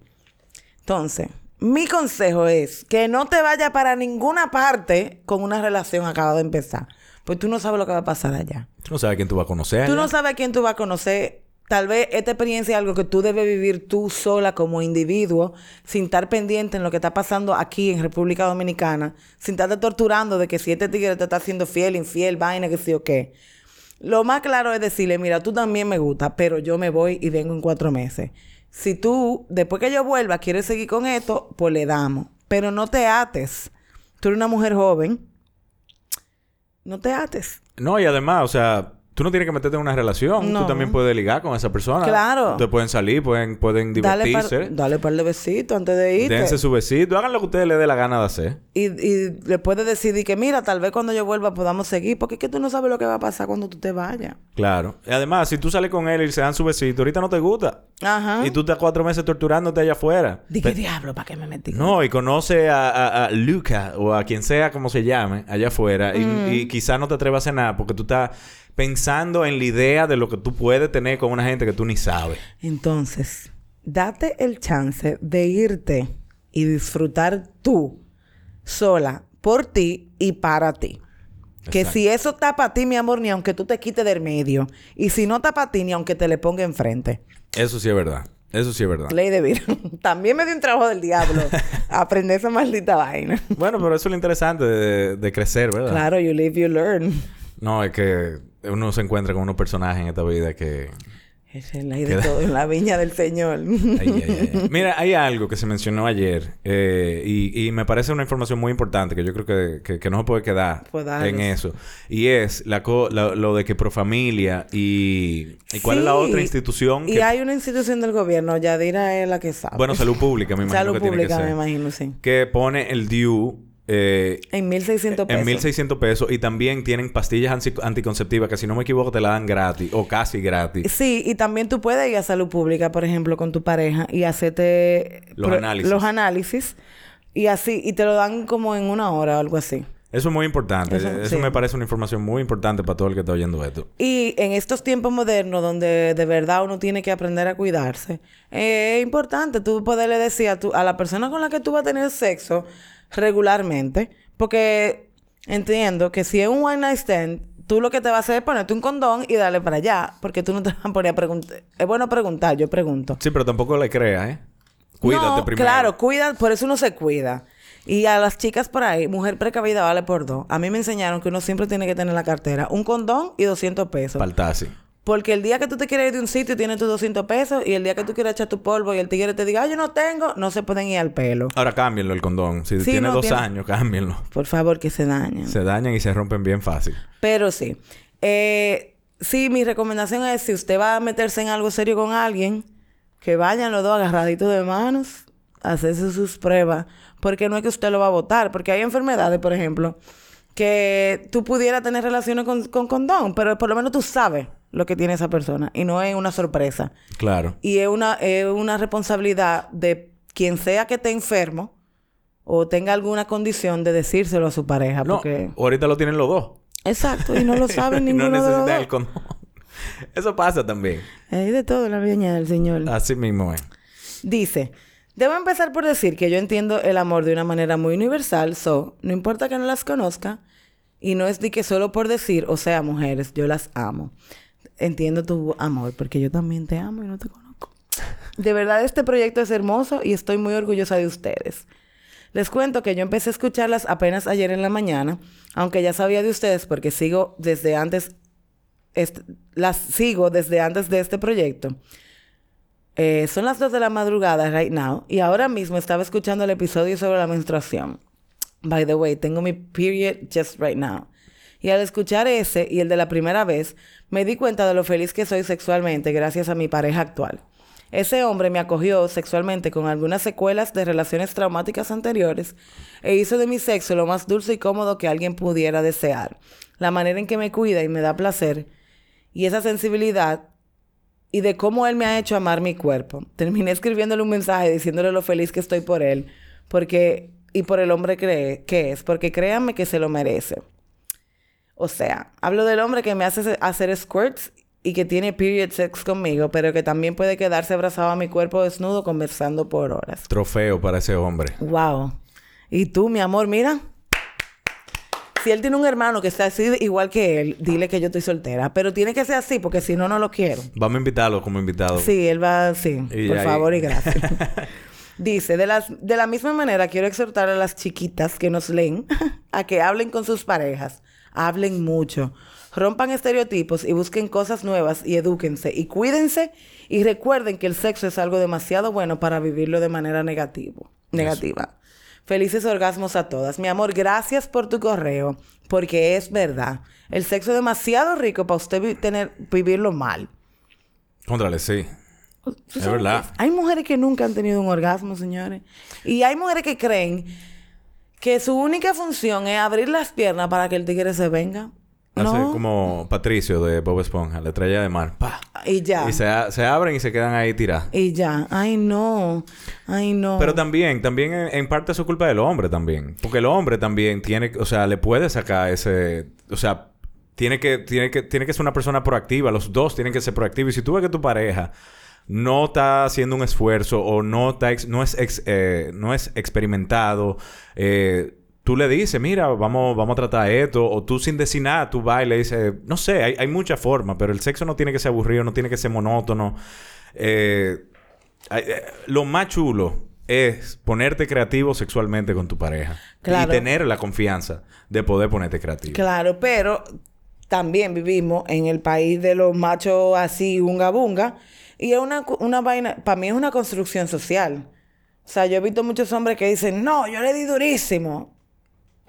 Entonces, mi consejo es que no te vayas para ninguna parte con una relación acabada de empezar. Pues tú no sabes lo que va a pasar allá. Tú no sabes quién tú vas a conocer. Tú allá. no sabes a quién tú vas a conocer. Tal vez esta experiencia es algo que tú debes vivir tú sola como individuo, sin estar pendiente en lo que está pasando aquí en República Dominicana, sin estarte torturando de que si este tigre te está haciendo fiel, infiel, vaina, que sí o qué. Lo más claro es decirle, mira, tú también me gusta, pero yo me voy y vengo en cuatro meses. Si tú, después que yo vuelva, quieres seguir con esto, pues le damos. Pero no te ates. Tú eres una mujer joven. No te ates. No, y además, o sea, tú no tienes que meterte en una relación. No. Tú también puedes ligar con esa persona. Claro. Ustedes pueden salir, pueden, pueden Dale par, divertirse. dale par de besitos antes de irte. Dense su besito. Hagan lo que ustedes les dé la gana de hacer. Y, y le puedes decidir que, mira, tal vez cuando yo vuelva podamos seguir, porque es que tú no sabes lo que va a pasar cuando tú te vayas. Claro. Y además, si tú sales con él y se dan su besito, ahorita no te gusta. Ajá. Y tú estás cuatro meses torturándote allá afuera. Di que diablo, ¿para qué me metí? No, y conoce a, a, a Luca o a quien sea como se llame allá afuera y, Mm. y quizás no te atrevas a hacer nada porque tú estás pensando en la idea de lo que tú puedes tener con una gente que tú ni sabes. Entonces, date el chance de irte y disfrutar tú, sola, por ti y para ti. Que si eso está para ti, mi amor, ni aunque tú te quites del medio. Y si no está para ti, ni aunque te le ponga enfrente. Eso sí es verdad. Eso sí es verdad. Ley de vida. También me dio un trabajo del diablo. aprender esa maldita vaina. Bueno, pero eso es lo interesante de, de crecer, ¿verdad? Claro, you live, you learn. No, es que uno se encuentra con unos personajes en esta vida que... Es la ley de todo en la viña del Señor. Ay, ay, ay, ay. Mira, hay algo que se mencionó ayer eh, y, y me parece una información muy importante que yo creo que, que- que no se puede quedar en eso. Y es la co- la- lo de que Profamilia y... ¿Y cuál es la otra institución? Y que- hay una institución del gobierno, Yadira es la que sabe. Bueno, Salud Pública, me imagino Salud que tiene pública, que me imagino, sí. Que pone el DIU... eh, En 1.600 pesos. en 1600 pesos y también tienen pastillas anti- anticonceptivas que si no me equivoco te la dan gratis o casi gratis. Sí, y también tú puedes ir a salud pública, por ejemplo, con tu pareja y hacerte Los análisis. los análisis y así, y te lo dan como en una hora o algo así. Eso es muy importante. Eso, Eso, sí. me parece una información muy importante para todo el que está oyendo esto. Y en estos tiempos modernos donde de verdad uno tiene que aprender a cuidarse, eh, es importante tú poderle decir a, tu- a la persona con la que tú vas a tener sexo regularmente, porque entiendo que si es un one night stand, tú lo que te vas a hacer es ponerte un condón y darle para allá, porque tú no te vas a poner a preguntar. Es bueno preguntar, yo pregunto. Sí, pero tampoco le creas, ¿eh? Cuídate No, primero. Claro, cuida, por eso uno se cuida. Y a las chicas por ahí, mujer precavida vale por dos. A mí me enseñaron que uno siempre tiene que tener en la cartera un condón y 200 pesos. Faltasi. Porque el día que tú te quieres ir de un sitio tienes tus 200 pesos y el día que tú quieres echar tu polvo y el tigre te diga, "Ay, yo no tengo, no se pueden ir al pelo. Ahora cámbienlo el condón. Si Sí, tiene no, dos tiene- años, cámbienlo. Por favor, que se dañen. Se dañan y se rompen bien fácil. Pero sí. Eh, sí, mi recomendación es si usted va a meterse en algo serio con alguien, que vayan los dos agarraditos de manos, a hacerse sus pruebas, porque no es que usted lo va a votar, porque hay enfermedades, por ejemplo, que tú pudieras tener relaciones con, con condón, pero por lo menos tú sabes lo que tiene esa persona y no es una sorpresa. Claro. Y es una, es una responsabilidad de quien sea que esté enfermo o tenga alguna condición de decírselo a su pareja, No, porque... ahorita lo tienen los dos. Exacto, y no lo saben no ninguno de los necesitan dos. el condón. Eso pasa también. Hay de todo en la viña del Señor. Así mismo es. Dice, debo empezar por decir que yo entiendo el amor de una manera muy universal, so, no importa que no las conozca, y no es de que solo por decir, o sea, mujeres, yo las amo. Entiendo tu amor, porque yo también te amo y no te conozco. De verdad, este proyecto es hermoso y estoy muy orgullosa de ustedes. Les cuento que yo empecé a escucharlas apenas ayer en la mañana, aunque ya sabía de ustedes porque sigo desde antes, las sigo desde antes de este proyecto. Eh, son las 2 de la madrugada right now y ahora mismo estaba escuchando el episodio sobre la menstruación. By the way, tengo mi period just right now. Y al escuchar ese y el de la primera vez, me di cuenta de lo feliz que soy sexualmente gracias a mi pareja actual. Ese hombre me acogió sexualmente con algunas secuelas de relaciones traumáticas anteriores e hizo de mi sexo lo más dulce y cómodo que alguien pudiera desear. La manera en que me cuida y me da placer y esa sensibilidad y de cómo él me ha hecho amar mi cuerpo. Terminé escribiéndole un mensaje diciéndole lo feliz que estoy por él, porque y por el hombre que, que es, porque créanme que se lo merece. O sea, hablo del hombre que me hace hacer squirts y que tiene period sex conmigo, pero que también puede quedarse abrazado a mi cuerpo desnudo conversando por horas. Trofeo para ese hombre. Wow. Y tú, mi amor, mira. Si él tiene un hermano que está así igual que él, dile que yo estoy soltera. Pero tiene que ser así, porque si no, no lo quiero. Vamos a invitarlo como invitado. Sí, él va, sí. Y por ahí- favor y gracias. Dice, de, las, de la misma manera quiero exhortar a las chiquitas que nos leen a que hablen con sus parejas. Hablen mucho. Rompan estereotipos y busquen cosas nuevas y edúquense. Y cuídense y recuerden que el sexo es algo demasiado bueno para vivirlo de manera negativo, negativa. Felices orgasmos a todas. Mi amor, gracias por tu correo. Porque es verdad. El sexo es demasiado rico para usted vi- tener, vivirlo mal. Contrale, sí. ¿Tú Es verdad. Hay mujeres que nunca han tenido un orgasmo, señores. Y hay mujeres que creen que su única función es abrir las piernas para que el tigre se venga. Hace No. como Patricio de Bob Esponja, la estrella de mar. ¡Pah! Y ya. Y se, se abren y se quedan ahí tiradas. Y ya. Ay, no. Ay, no. Pero también, también en, en parte es su culpa del hombre también. Porque el hombre también tiene, o sea, le puede sacar ese, o sea, tiene que, tiene que, tiene que ser una persona proactiva. Los dos tienen que ser proactivos. Y si tú ves que tu pareja no está haciendo un esfuerzo o no está, ex- no es, ex- eh, no es experimentado, eh, tú le dices, mira, vamos, vamos a tratar esto. O tú sin decir nada, tú vas y le dices, no sé, hay, hay muchas formas, pero el sexo no tiene que ser aburrido, no tiene que ser monótono. Eh, eh, Lo más chulo es ponerte creativo sexualmente con tu pareja. Claro. Y tener la confianza de poder ponerte creativo. Claro, pero también vivimos en el país de los machos así, unga bunga. Y es una, una vaina, para mí es una construcción social. O sea, yo he visto muchos hombres que dicen, no, yo le di durísimo.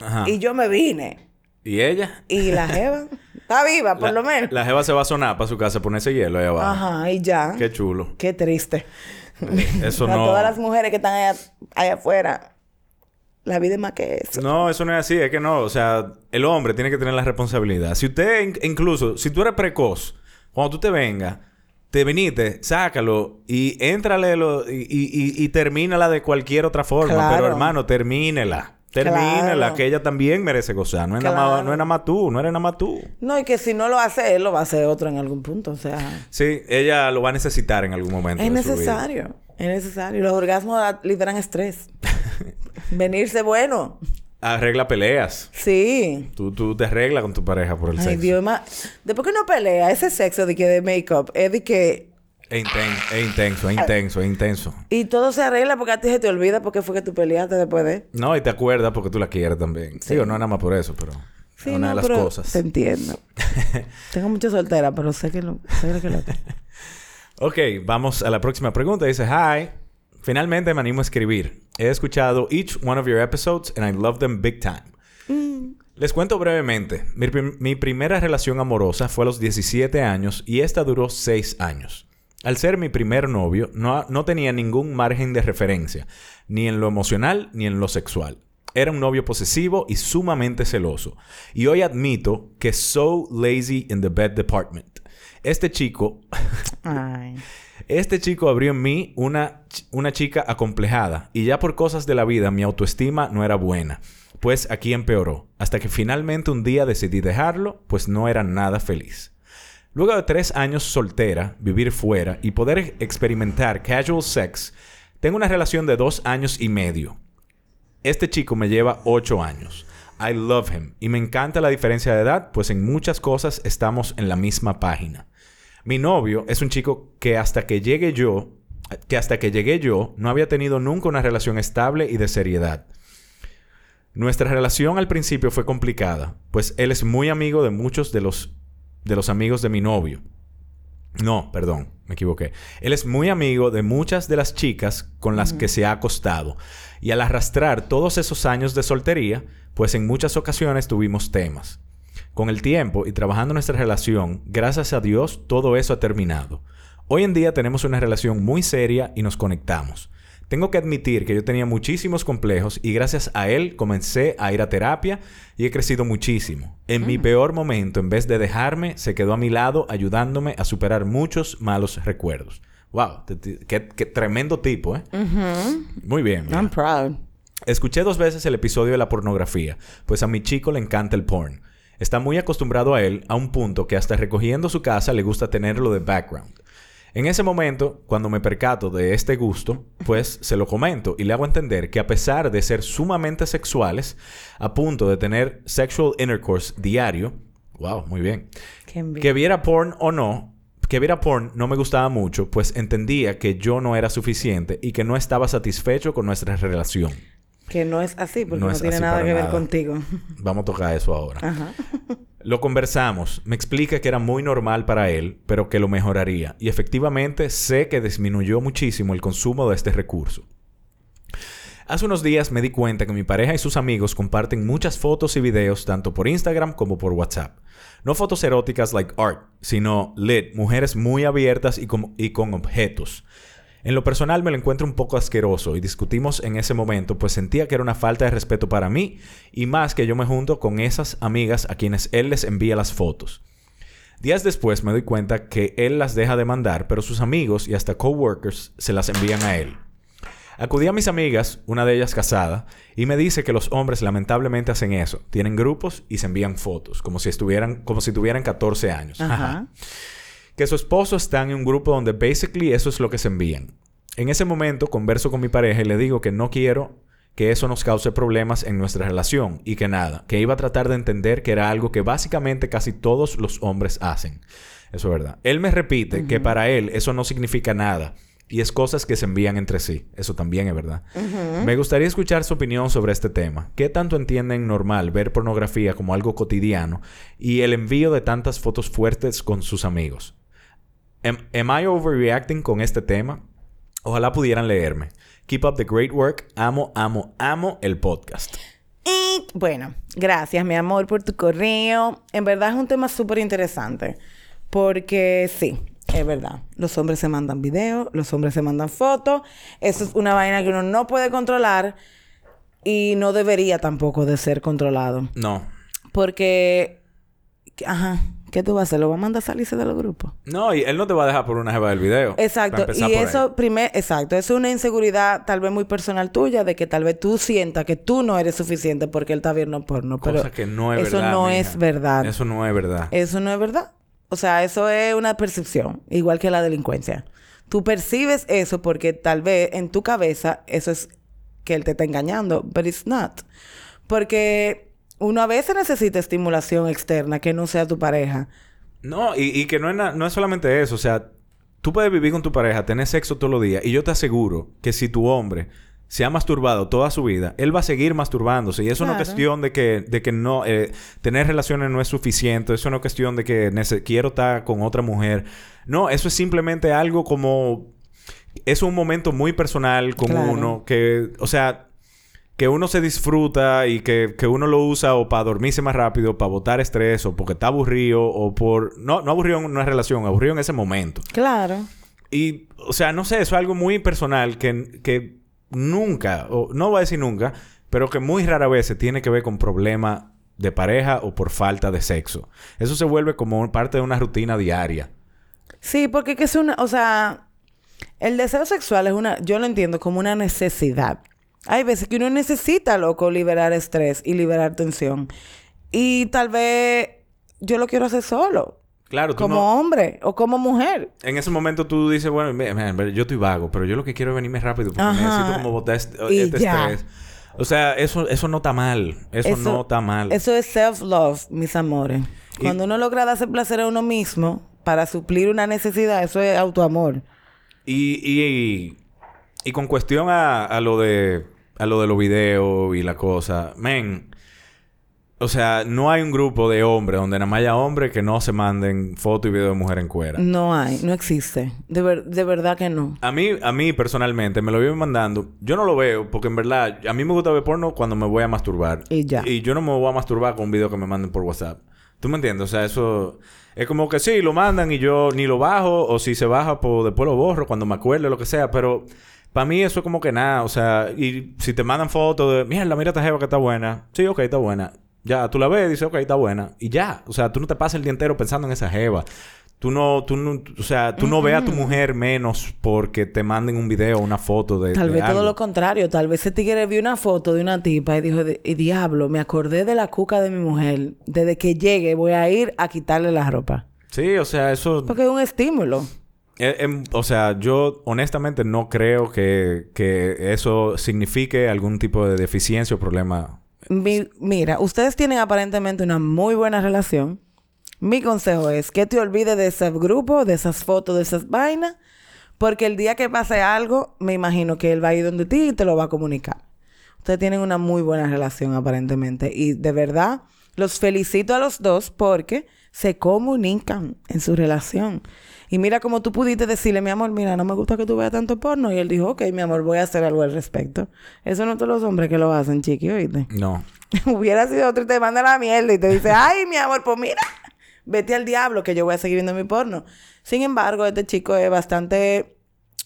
Ajá. Y yo me vine. ¿Y ella? Y la jeva está viva, por la, lo menos. La jeva se va a sonar para su casa, ponerse hielo ahí abajo. Ajá, y ya. Qué chulo. Qué triste. Eso a no. todas las mujeres que están allá, allá afuera, la vida es más que eso. No, eso no es así. Es que no. O sea, el hombre tiene que tener la responsabilidad. Si usted, in- incluso, si tú eres precoz, cuando tú te vengas, te viniste, sácalo y éntrale lo- y, y, y, y termínala de cualquier otra forma. Claro. Pero hermano, termínela. Termínela, Claro. que ella también merece gozar. No es, nada más, Claro. no es nada más tú, no eres nada más tú. No, y que si no lo hace él, lo va a hacer otro en algún punto. O sea, Sí, ella lo va a necesitar en algún momento. es vida. necesario. Es necesario. Los orgasmos liberan estrés. Venirse bueno. Arregla peleas. Sí. Tú, tú te arreglas con tu pareja por el Ay, sexo. Dios mío. Después que uno pelea, ese sexo de que de make-up es de que... Es, inten- es intenso, es intenso, es intenso. Y todo se arregla porque a ti se te olvida porque fue que tú peleaste después de... No, y te acuerdas porque tú la quieres también. Sí, o no nada más por eso, pero Sí, una no, de las pero cosas. Te entiendo. Tengo mucha soltera, pero sé que lo... Sé que lo Ok, vamos a la próxima pregunta. Dice, hi. Finalmente me animo a escribir. He escuchado each one of your episodes and I love them big time. Les cuento brevemente. Mi, mi primera relación amorosa fue a los 17 años y esta duró 6 años. Al ser mi primer novio, no, no tenía ningún margen de referencia, ni en lo emocional ni en lo sexual. Era un novio posesivo y sumamente celoso. Y hoy admito que so lazy in the bed department. Este chico Ay. este chico abrió en mí una, una chica acomplejada y ya por cosas de la vida mi autoestima no era buena. Pues aquí empeoró, hasta que finalmente un día decidí dejarlo, pues no era nada feliz. Luego de tres años soltera, vivir fuera y poder experimentar casual sex, tengo una relación de dos años y medio. Este chico me lleva ocho años. I love him y me encanta la diferencia de edad, pues en muchas cosas estamos en la misma página. Mi novio es un chico que hasta que llegue yo, que hasta que llegué yo, no había tenido nunca una relación estable y de seriedad. Nuestra relación al principio fue complicada, pues él es muy amigo de muchos de los, de los amigos de mi novio. No, perdón, me equivoqué. Él es muy amigo de muchas de las chicas con las que se ha acostado. Y al arrastrar todos esos años de soltería, pues en muchas ocasiones tuvimos temas. Con el tiempo y trabajando nuestra relación, gracias a Dios, todo eso ha terminado. Hoy en día tenemos una relación muy seria y nos conectamos. Tengo que admitir que yo tenía muchísimos complejos y gracias a él comencé a ir a terapia y he crecido muchísimo. En mi peor momento, en vez de dejarme, se quedó a mi lado ayudándome a superar muchos malos recuerdos. Wow, qué, qué tremendo tipo, ¿eh? Muy bien. mira. I'm proud. Escuché dos veces el episodio de la pornografía, pues a mi chico le encanta el porn. Está muy acostumbrado a él a un punto que hasta recogiendo su casa le gusta tenerlo de background. En ese momento, cuando me percato de este gusto, pues se lo comento y le hago entender que a pesar de ser sumamente sexuales, a punto de tener sexual intercourse diario, wow, muy bien, que viera porn o no, que viera porn no me gustaba mucho, pues entendía que yo no era suficiente y que no estaba satisfecho con nuestra relación. Que no es así, porque No tiene nada que ver nada. contigo. Vamos a tocar eso ahora. Ajá. Lo conversamos. Me explica que era muy normal para él, pero que lo mejoraría. Y efectivamente sé que disminuyó muchísimo el consumo de este recurso. Hace unos días me di cuenta que mi pareja y sus amigos comparten muchas fotos y videos tanto por Instagram como por WhatsApp. No fotos eróticas like art, sino lit, mujeres muy abiertas y con, y con objetos. En lo personal me lo encuentro un poco asqueroso y discutimos en ese momento, pues sentía que era una falta de respeto para mí y más que yo me junto con esas amigas a quienes él les envía las fotos. Días después me doy cuenta que él las deja de mandar, pero sus amigos y hasta coworkers se las envían a él. Acudí a mis amigas, una de ellas casada, y me dice que los hombres lamentablemente hacen eso. Tienen grupos y se envían fotos, como si estuvieran, como si tuvieran 14 años. Que su esposo está en un grupo donde basically eso es lo que se envían. En ese momento converso con mi pareja y le digo que no quiero que eso nos cause problemas en nuestra relación y que nada, que iba a tratar de entender que era algo que básicamente casi todos los hombres hacen. Eso es verdad. Él me repite que para él eso no significa nada y es cosas que se envían entre sí. Eso también es verdad. Me gustaría escuchar su opinión sobre este tema. ¿Qué tanto entienden normal ver pornografía como algo cotidiano y el envío de tantas fotos fuertes con sus amigos? Am, am I overreacting con este tema? Ojalá pudieran leerme. Keep up the great work. Amo, amo, amo el podcast. Y bueno, gracias, mi amor, por tu correo. En verdad es un tema súper interesante. Porque sí, es verdad. Los hombres se mandan videos, los hombres se mandan fotos. Eso es una vaina que uno no puede controlar y no debería tampoco de ser controlado. No. Porque, ajá, ¿qué tú vas a hacer? ¿Lo vas a mandar a salirse de los grupos? No, y él no te va a dejar por una jeva del video. Exacto. Y eso, primer, exacto, eso es una inseguridad tal vez muy personal tuya de que tal vez tú sientas que tú no eres suficiente porque él está viendo porno. Pero Cosa que no es eso verdad. no mija. es verdad. Eso no es verdad. Eso no es verdad. O sea, eso es una percepción, igual que la delincuencia. Tú percibes eso porque tal vez en tu cabeza eso es que él te está engañando, but it's not. Porque uno a veces necesita estimulación externa que no sea tu pareja. No, y, y que no es, no es solamente eso. O sea, tú puedes vivir con tu pareja, tener sexo todos los días. Y yo te aseguro que si tu hombre se ha masturbado toda su vida, él va a seguir masturbándose. Y eso no es cuestión de que, de que no... eh, tener relaciones no es suficiente. Eso no es cuestión de que quiero estar con otra mujer. No, eso es simplemente algo como... Es un momento muy personal con Claro. uno que... O sea... Que uno se disfruta y que, que uno lo usa o para dormirse más rápido, para botar estrés, o porque está aburrido, o por... No, no aburrido en una relación, aburrido en ese momento. Claro. Y, o sea, no sé, eso es algo muy personal que, que nunca, o no voy a decir nunca, pero que muy rara vez se tiene que ver con problemas de pareja o por falta de sexo. Eso se vuelve como parte de una rutina diaria. Sí, porque que es una, o sea, el deseo sexual es una, yo lo entiendo como una necesidad. Hay veces que uno necesita, loco, liberar estrés y liberar tensión. Y tal vez yo lo quiero hacer solo, Claro, tú como no- hombre o como mujer. En ese momento tú dices, bueno, yo estoy vago, pero yo lo que quiero es venirme rápido porque Ajá. necesito como botar este, Y este estrés. O sea, eso, eso no está mal. Eso, no está mal. Eso es self-love, mis amores. Y- Cuando uno logra darse placer a uno mismo para suplir una necesidad, eso es autoamor. Y, y, y con cuestión a, a lo de a lo de los videos y la cosa, men. o sea, no hay un grupo de hombres donde nada más haya hombres que no se manden foto y video de mujer en cuera. No hay, no existe. De, ver- de verdad que no. A mí, a mí personalmente, me lo viven mandando. Yo no lo veo porque en verdad, a mí me gusta ver porno cuando me voy a masturbar. Y ya. Y yo no me voy a masturbar con un video que me manden por WhatsApp. ¿Tú me entiendes? O sea, eso es como que sí, lo mandan y yo ni lo bajo, o si se baja, pues después lo borro cuando me acuerde, lo que sea, pero para mí eso es como que nada, o sea, y si te mandan fotos de, mierda, mira esta jeva que está buena, sí, ok, está buena. Ya, tú la ves y dices, ok, está buena. Y ya, o sea, tú no te pasas el día entero pensando en esa jeva. Tú no, tú no, o sea, tú no ves a tu mujer menos porque te manden un video o una foto de. Tal de vez todo lo contrario. Tal vez ese tigre vio una foto de una tipa y dijo, "Di- y diablo, me acordé de la cuca de mi mujer. Desde que llegue voy a ir a quitarle la ropa. Sí, o sea, eso. Porque es un estímulo. Eh, em, o sea, yo honestamente no creo que, que eso signifique algún tipo de deficiencia o problema. Mi- mira, ustedes tienen aparentemente una muy buena relación. Mi consejo es que te olvides de ese grupo, de esas fotos, de esas vainas, porque el día que pase algo, me imagino que él va a ir donde ti y te lo va a comunicar. Ustedes tienen una muy buena relación aparentemente y de verdad los felicito a los dos porque se comunican en su relación. Y mira como tú pudiste decirle, mi amor, mira, no me gusta que tú veas tanto porno. Y él dijo, ok, mi amor, voy a hacer algo al respecto. Eso no todos los hombres que lo hacen, chiqui, oíste. No. Hubiera sido otro y te manda la mierda y te dice, ay, mi amor, pues mira, vete al diablo que yo voy a seguir viendo mi porno. Sin embargo, este chico es bastante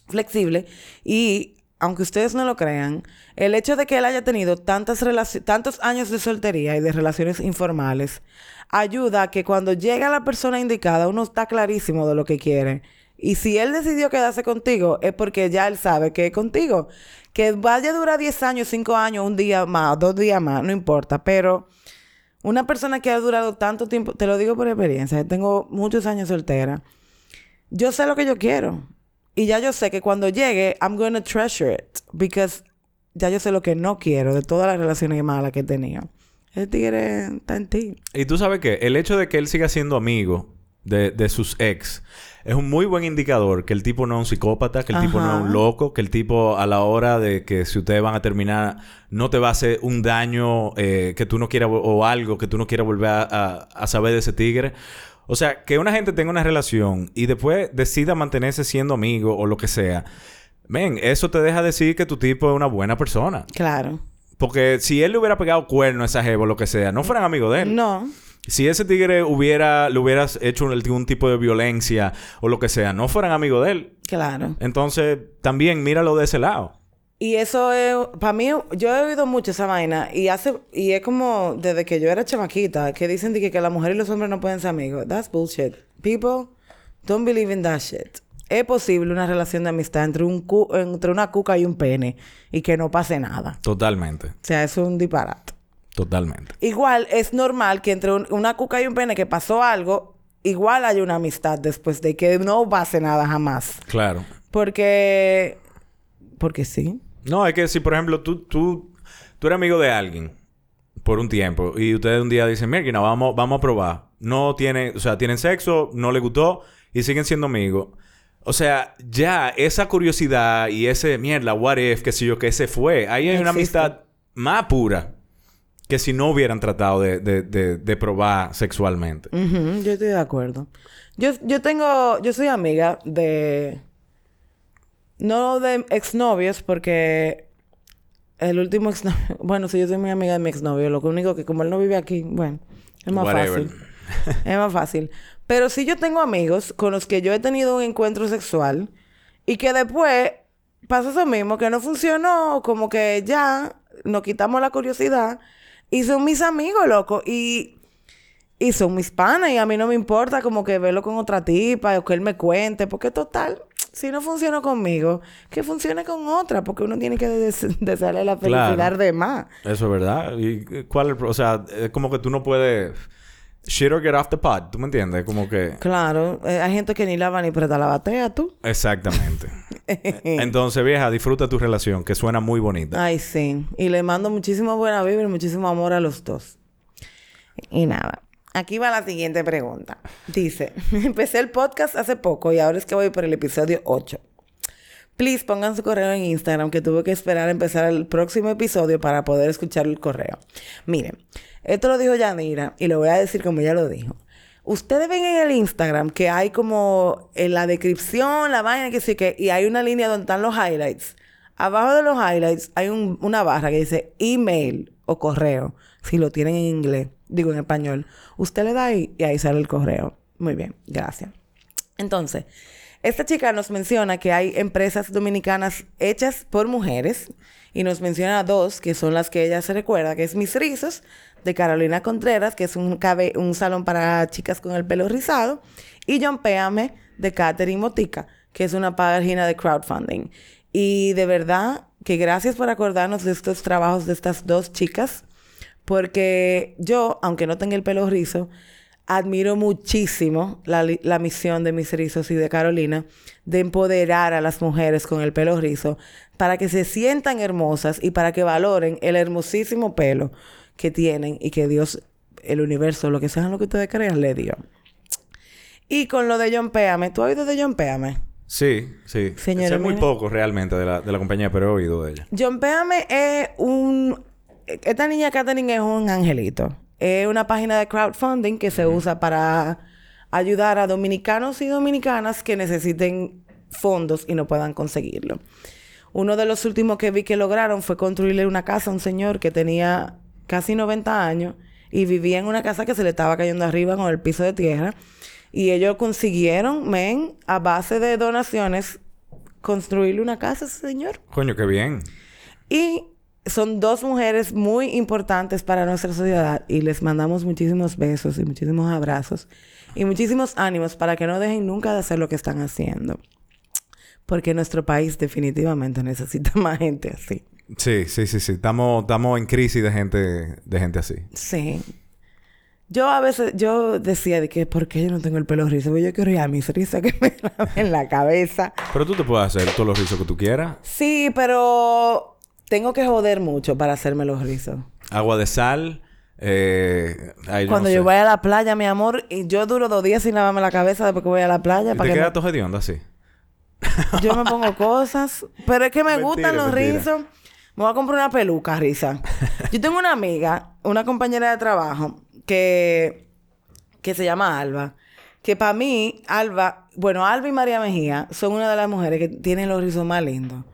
flexible y aunque ustedes no lo crean, el hecho de que él haya tenido tantas tantos años de soltería y de relaciones informales ayuda a que cuando llega la persona indicada uno está clarísimo de lo que quiere. Y si él decidió quedarse contigo es porque ya él sabe que es contigo. Que vaya a durar 10 años, 5 años, un día más, dos días más, no importa. Pero una persona que ha durado tanto tiempo, te lo digo por experiencia, tengo muchos años soltera. Yo sé lo que yo quiero. Y ya yo sé que cuando llegue, I'm going to treasure it. Because ya yo sé lo que no quiero de todas las relaciones malas que he tenido. El tigre está en ti. Y tú sabes que el hecho de que él siga siendo amigo de, de sus ex es un muy buen indicador que el tipo no es un psicópata, que el tipo no es un loco, que el tipo a la hora de que si ustedes van a terminar no te va a hacer un daño eh, que tú no quieras o algo que tú no quieras volver a, a- a saber de ese tigre. O sea, que una gente tenga una relación y después decida mantenerse siendo amigo o lo que sea. Ven, eso te deja decir que tu tipo es una buena persona. Claro. Porque si él le hubiera pegado cuerno a esa jeva o lo que sea, no fueran amigos de él. No. Si ese tigre hubiera, le hubieras hecho algún tipo de violencia o lo que sea, no fueran amigos de él. Claro. Entonces, también míralo de ese lado. Y eso es, para mí, yo he oído mucho esa vaina y hace, y es como desde que yo era chamaquita, que dicen de que, que la mujer y los hombres no pueden ser amigos. That's bullshit. People don't believe in that shit. Es posible una relación de amistad entre, un cu- entre una cuca y un pene y que no pase nada. Totalmente. O sea, eso es un disparate. Totalmente. Igual es normal que entre un- una cuca y un pene que pasó algo, igual hay una amistad después de que no pase nada jamás. Claro. Porque, porque sí. No, es que si, por ejemplo, tú, tú, tú eres amigo de alguien por un tiempo y ustedes un día dicen, mira, no, vamos, vamos a probar. No tienen, o sea, tienen sexo, no le gustó y siguen siendo amigos. O sea, ya esa curiosidad y ese mierda, what if, que sé yo, que se fue. Ahí hay una amistad más pura que si no hubieran tratado de, de, de, de probar sexualmente. Yo estoy de acuerdo. Yo, yo tengo, yo soy amiga de, no de exnovios porque el último exnovio, bueno, sí, yo soy muy amiga de mi exnovio, lo único que como él no vive aquí, bueno, es más Whatever. fácil. es más fácil. Pero sí yo tengo amigos con los que yo he tenido un encuentro sexual y que después pasa eso mismo, que no funcionó, como que ya nos quitamos la curiosidad y son mis amigos, loco. Y y son mis panas y a mí no me importa como que verlo con otra tipa o que él me cuente, porque total, si no funcionó conmigo, que funcione con otra, porque uno tiene que des- desearle la felicidad Claro. de más. Eso es verdad. ¿Y cuál es O sea, es como que tú no puedes... Shit or get off the pot. ¿Tú me entiendes? Como que... Claro, eh, hay gente que ni lava ni presta la batea, tú. Exactamente. Entonces, vieja, disfruta tu relación, que suena muy bonita. Ay, sí. Y le mando muchísimo buena vibra y muchísimo amor a los dos. Y nada. Aquí va la siguiente pregunta. Dice, empecé el podcast hace poco y ahora es que voy por el episodio 8. Please pongan su correo en Instagram que tuve que esperar a empezar el próximo episodio para poder escuchar el correo. Miren, esto lo dijo Yanira y lo voy a decir como ella lo dijo. Ustedes ven en el Instagram que hay como en la descripción, la vaina que sí que, y hay una línea donde están los highlights. Abajo de los highlights hay un- una barra que dice email o correo, si lo tienen en inglés, digo en español. Usted le da y ahí sale el correo. Muy bien, gracias. Entonces, esta chica nos menciona que hay empresas dominicanas hechas por mujeres y nos menciona dos que son las que ella se recuerda, que es Mis Rizos de Carolina Contreras, que es un salón para chicas con el pelo rizado, y John Péame de Catherine Motica, que es una página de crowdfunding. Y de verdad que gracias por acordarnos de estos trabajos de estas dos chicas, porque yo, aunque no tenga el pelo rizo, admiro muchísimo la, la misión de mis rizos y de Carolina de empoderar a las mujeres con el pelo rizo para que se sientan hermosas y para que valoren el hermosísimo pelo que tienen y que Dios, el universo, lo que sean lo que ustedes crean, le dio. Y con lo de John Péame, ¿tú has oído de John Péame? Sí, sí. Señora, sé muy poco realmente de la, de la compañía, pero he oído de ella. John Péame es un... Esta niña Katherine es un angelito. Es una página de crowdfunding que se usa para ayudar a dominicanos y dominicanas que necesiten fondos y no puedan conseguirlo. Uno de los últimos que vi que lograron fue construirle una casa a un señor que tenía casi 90 años y vivía en una casa que se le estaba cayendo arriba con el piso de tierra. Y ellos consiguieron, men, a base de donaciones, construirle una casa a ese señor. Coño, qué bien. Y son dos mujeres muy importantes para nuestra sociedad y les mandamos muchísimos besos y muchísimos abrazos y muchísimos ánimos para que no dejen nunca de hacer lo que están haciendo. Porque nuestro país definitivamente necesita más gente así. Sí, sí, sí, sí. Estamos, estamos en crisis de gente, de gente así. Sí. Yo a veces, yo decía de que, ¿por qué yo no tengo el pelo rizo? Porque yo quiero ir a mis rizos que me laven en la cabeza. Pero tú te puedes hacer todos los rizos que tú quieras. Sí, pero tengo que joder mucho para hacerme los rizos. Agua de sal. Eh, ay, yo Cuando no yo voy a la playa, mi amor, y yo duro dos días sin lavarme la cabeza después que voy a la playa. ¿Y Para te que queda me- todo hediondo así? Yo me pongo cosas. Pero es que me Mentira, gustan los mentira. rizos. Me voy a comprar una peluca, risa. Yo tengo una amiga, una compañera de trabajo, que, que se llama Alba. Que para mí, Alba, bueno, Alba y María Mejía son una de las mujeres que tienen los rizos más lindos.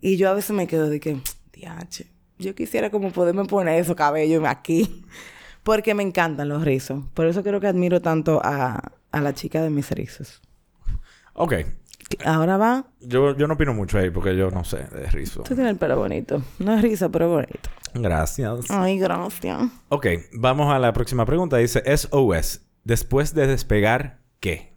Y yo a veces me quedo de que, diache, yo quisiera como poderme poner esos cabellos aquí. Porque me encantan los rizos. Por eso creo que admiro tanto a, a la chica de mis rizos. Ok. Ahora va. Yo, yo no opino mucho ahí porque yo no sé de rizo. Tú tienes el pelo bonito. No es risa, pero bonito. Gracias. Ay, gracias. Ok, vamos a la próxima pregunta. Dice SOS. Después de despegar, ¿qué?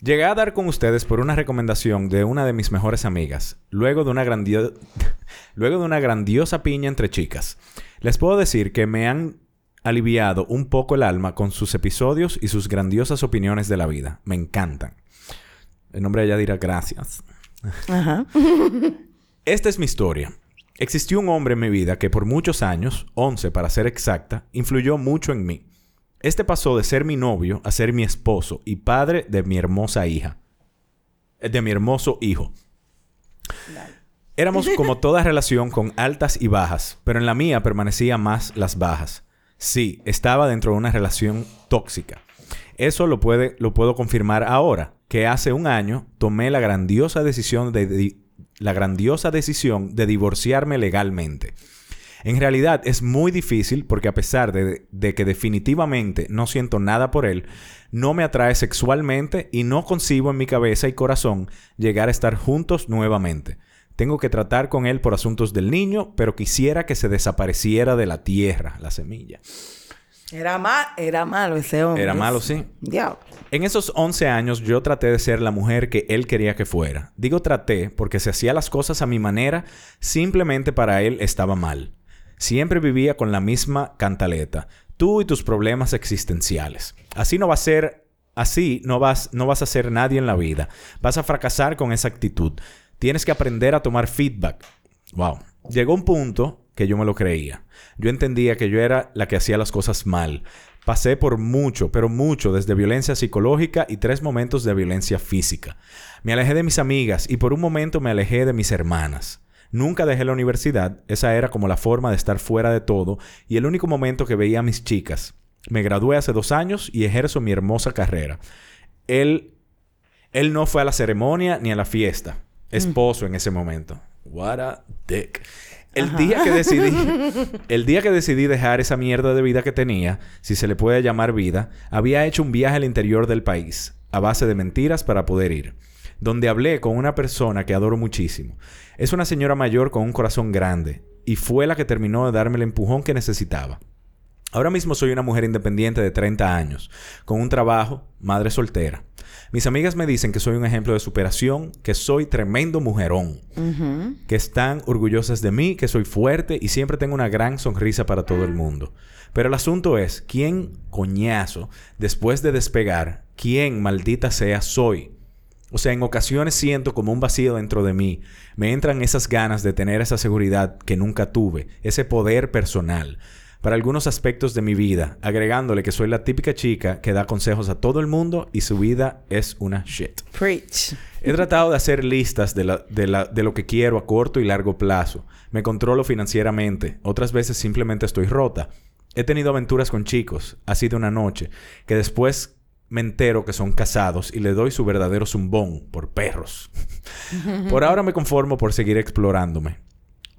Llegué a dar con ustedes por una recomendación de una de mis mejores amigas, luego de una grandio- luego de una grandiosa piña entre chicas. Les puedo decir que me han aliviado un poco el alma con sus episodios y sus grandiosas opiniones de la vida. Me encantan. El nombre de ella dirá gracias. Ajá. Esta es mi historia. Existió un hombre en mi vida que por muchos años, 11 para ser exacta, influyó mucho en mí. Este pasó de ser mi novio a ser mi esposo y padre de mi hermosa hija. Eh, De mi hermoso hijo. Éramos como toda relación con altas y bajas, pero en la mía permanecía más las bajas. Sí, estaba dentro de una relación tóxica. Eso lo, puede, lo puedo confirmar ahora, que hace un año tomé la grandiosa decisión de, la grandiosa decisión de divorciarme legalmente. En realidad es muy difícil porque a pesar de, de que definitivamente no siento nada por él, no me atrae sexualmente y no concibo en mi cabeza y corazón llegar a estar juntos nuevamente. Tengo que tratar con él por asuntos del niño, pero quisiera que se desapareciera de la tierra, la semilla. Era, mal, era malo ese hombre. Era malo, sí. Diablo. En esos 11 años yo traté de ser la mujer que él quería que fuera. Digo traté porque se hacía las cosas a mi manera, simplemente para él estaba mal. Siempre vivía con la misma cantaleta. Tú y tus problemas existenciales. Así no va a ser, así no vas, no vas a ser nadie en la vida. Vas a fracasar con esa actitud. Tienes que aprender a tomar feedback. Wow. Llegó un punto que yo me lo creía. Yo entendía que yo era la que hacía las cosas mal. Pasé por mucho, pero mucho, desde violencia psicológica y tres momentos de violencia física. Me alejé de mis amigas y por un momento me alejé de mis hermanas. Nunca dejé la universidad, esa era como la forma de estar fuera de todo y el único momento que veía a mis chicas. Me gradué hace dos años y ejerzo mi hermosa carrera. Él, él no fue a la ceremonia ni a la fiesta. Esposo en ese momento. What a dick. El día que decidí, el día que decidí dejar esa mierda de vida que tenía, si se le puede llamar vida, había hecho un viaje al interior del país, a base de mentiras para poder ir, donde hablé con una persona que adoro muchísimo. Es una señora mayor con un corazón grande, y fue la que terminó de darme el empujón que necesitaba. Ahora mismo soy una mujer independiente de 30 años, con un trabajo, madre soltera. Mis amigas me dicen que soy un ejemplo de superación, que soy tremendo mujerón, que están orgullosas de mí, que soy fuerte y siempre tengo una gran sonrisa para todo el mundo. Pero el asunto es, ¿quién coñazo, después de despegar, quién maldita sea soy? O sea, en ocasiones siento como un vacío dentro de mí. Me entran esas ganas de tener esa seguridad que nunca tuve, ese poder personal para algunos aspectos de mi vida, agregándole que soy la típica chica que da consejos a todo el mundo y su vida es una shit. Preach. He tratado de hacer listas de, la- de la- de lo que quiero a corto y largo plazo. Me controlo financieramente. Otras veces simplemente estoy rota. He tenido aventuras con chicos, así de una noche, que después me entero que son casados y le doy su verdadero zumbón por perros. por ahora me conformo por seguir explorándome.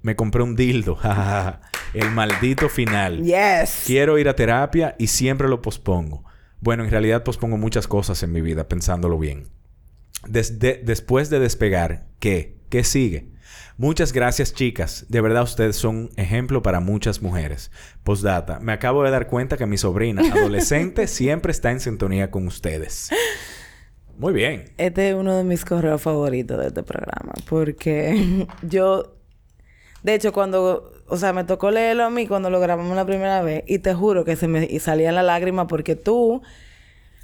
Me compré un dildo. El maldito final. Yes. Quiero ir a terapia y siempre lo pospongo. Bueno, en realidad pospongo muchas cosas en mi vida, pensándolo bien. Desde, después de despegar, ¿qué? ¿Qué sigue? Muchas gracias, chicas. De verdad, ustedes son un ejemplo para muchas mujeres. Postdata, me acabo de dar cuenta que mi sobrina, adolescente, siempre está en sintonía con ustedes. Muy bien. Este es uno de mis correos favoritos de este programa. Porque yo... De hecho, cuando... O sea, me tocó leerlo a mí cuando lo grabamos la primera vez. Y te juro que se me salía la lágrima porque tú...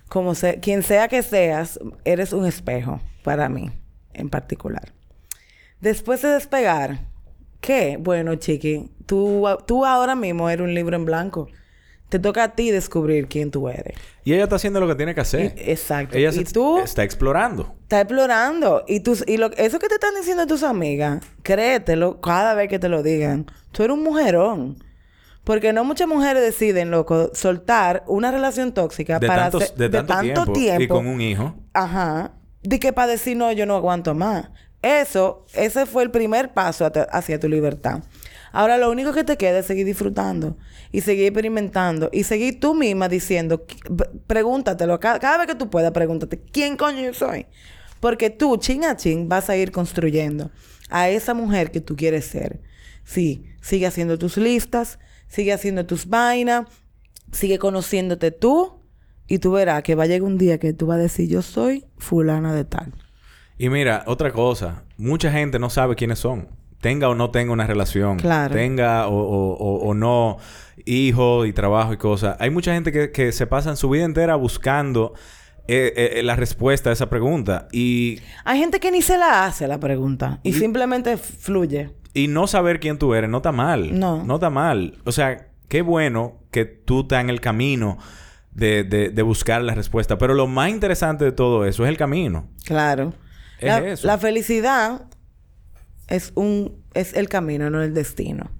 Como se, quien sea que seas, eres un espejo para mí, en particular. Después de despegar, ¿qué? Bueno, chiqui, tú, tú ahora mismo eres un libro en blanco. Te toca a ti descubrir quién tú eres. Y ella está haciendo lo que tiene que hacer. Y- exacto. Ella Y tú- está explorando. Está explorando. Y, tus, y lo, eso que te están diciendo tus amigas, créetelo cada vez que te lo digan. Tú eres un mujerón. Porque no muchas mujeres deciden, loco, soltar una relación tóxica De, para tantos- hacer- de tanto, tiempo, Y con un hijo. Ajá. De que para decir, no, yo no aguanto más. Eso, ese fue el primer paso hacia tu libertad. Ahora lo único que te queda es seguir disfrutando y seguir experimentando y seguir tú misma diciendo, pregúntatelo, cada, cada vez que tú puedas, pregúntate, ¿quién coño yo soy? Porque tú, chin a chin, vas a ir construyendo a esa mujer que tú quieres ser. Sí, sigue haciendo tus listas, sigue haciendo tus vainas, sigue conociéndote tú y tú verás que va a llegar un día que tú vas a decir, yo soy fulana de tal. Y mira, otra cosa. Mucha gente no sabe quiénes son. Tenga o no tenga una relación. Claro. Tenga o, o- o- o no hijos y trabajo y cosas. Hay mucha gente que, que se pasa su vida entera buscando eh, eh, la respuesta a esa pregunta. Y, Hay gente que ni se la hace la pregunta y, simplemente fluye. y no saber quién tú eres no está mal. No. No está mal. O sea, qué bueno que tú estás en el camino de, de- de buscar la respuesta. Pero lo más interesante de todo eso es el camino. Claro. Es la, eso. la felicidad es un es el camino, no el destino.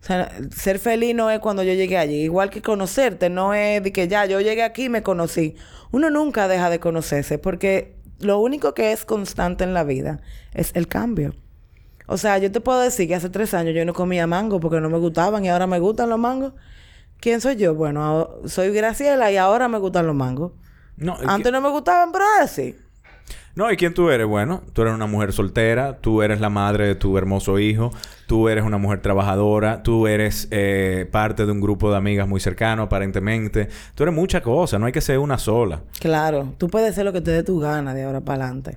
O sea, ser feliz no es cuando yo llegué allí. Igual que conocerte, no es de que ya yo llegué aquí y me conocí. Uno nunca deja de conocerse porque lo único que es constante en la vida es el cambio. O sea, yo te puedo decir que hace tres años yo no comía mango porque no me gustaban y ahora me gustan los mangos. ¿Quién soy yo? Bueno, soy Graciela y ahora me gustan los mangos. No, es Antes no me gustaban, pero ahora sí. No, ¿y quién tú eres? Bueno, tú eres una mujer soltera, tú eres la madre de tu hermoso hijo, tú eres una mujer trabajadora, tú eres eh, parte de un grupo de amigas muy cercano, aparentemente. Tú eres muchas cosas, no hay que ser una sola. Claro, tú puedes hacer lo que te dé tu gana de ahora para adelante.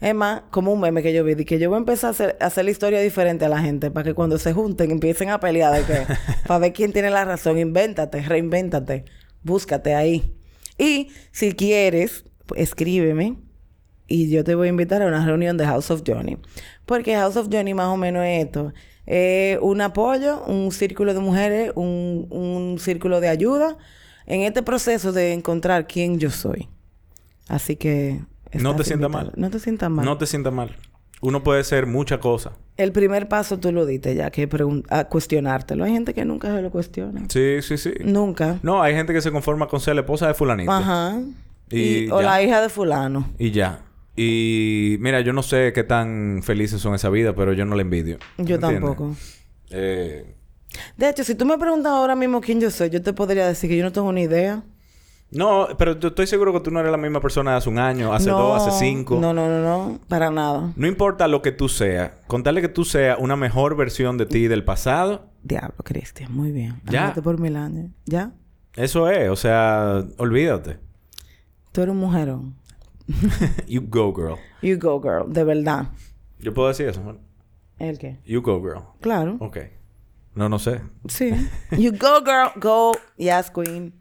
Es más, como un meme que yo vi, de que yo voy a empezar a hacer, a hacer la historia diferente a la gente para que cuando se junten empiecen a pelear de que, para ver quién tiene la razón. Invéntate, reinvéntate, búscate ahí. Y si quieres, pues, escríbeme y yo te voy a invitar a una reunión de House of Johnny. Porque House of Johnny más o menos es esto. Es un apoyo, un círculo de mujeres, un, un círculo de ayuda en este proceso de encontrar quién yo soy. Así que... No te sientas mal. No te sientas mal. No te sientas mal. Uno puede ser mucha cosa. El primer paso tú lo diste ya, que a cuestionártelo. Hay gente que nunca se lo cuestiona. Sí, sí, sí. Nunca. No, hay gente que se conforma con ser la esposa de fulanito. Ajá. Y Y- o ya. la hija de fulano. Y ya. Y mira, yo no sé qué tan felices son esa vida, pero yo no la envidio. Yo ¿Entiendes? tampoco. Eh, De hecho, si tú me preguntas ahora mismo quién yo soy, yo te podría decir que yo no tengo ni idea. no, pero yo estoy seguro que tú no eres la misma persona de hace un año, hace dos, hace cinco. No, no, no, no. Para nada. No importa lo que tú seas, contarle que tú seas una mejor versión de ti del pasado, Diablo, Cristian. Muy bien. Ya. Por mil años. ¿Ya? eso es, o sea, olvídate. Tú eres un mujerón. you go, girl. You go, girl. De verdad. Yo puedo decir eso, ¿no? ¿El qué? You go, girl. Claro. Ok. No, no sé. Sí. You go, girl. Go. Yes, queen.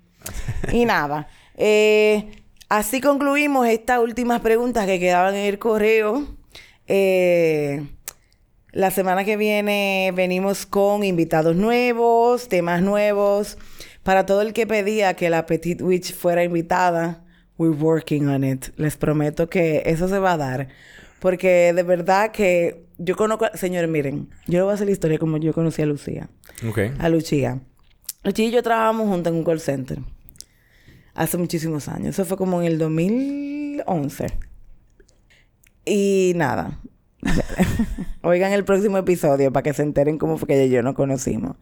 Y nada. Eh, así concluimos estas últimas preguntas que quedaban en el correo. Eh, la semana que viene venimos con invitados nuevos, temas nuevos. Para todo el que pedía que la Petite Witch fuera invitada, we're working on it. Les prometo que eso se va a dar. Porque de verdad que yo conozco... Señores, miren. Yo le voy a hacer la historia como yo conocí a Lucía Ok. a Lucía. Lucía y yo trabajamos juntos en un call center. Hace muchísimos años. Eso fue como en el 2011. Y nada. Oigan el próximo episodio para que se enteren cómo fue que ella y yo nos conocimos.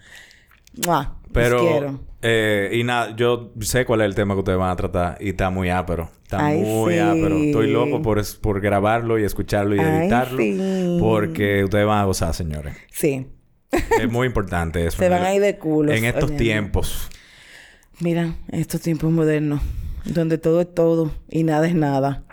Pero, quiero. eh, y nada, yo sé cuál es el tema que ustedes van a tratar y está muy ápero. Está Ay, muy sí. ápero. Estoy loco por, es- por grabarlo y escucharlo y Ay, editarlo. sí. Porque ustedes van a gozar, señores. Sí. Es muy importante eso. Se van a ir de culos. En estos tiempos. Mira, estos tiempos modernos. Donde todo es todo y nada es nada.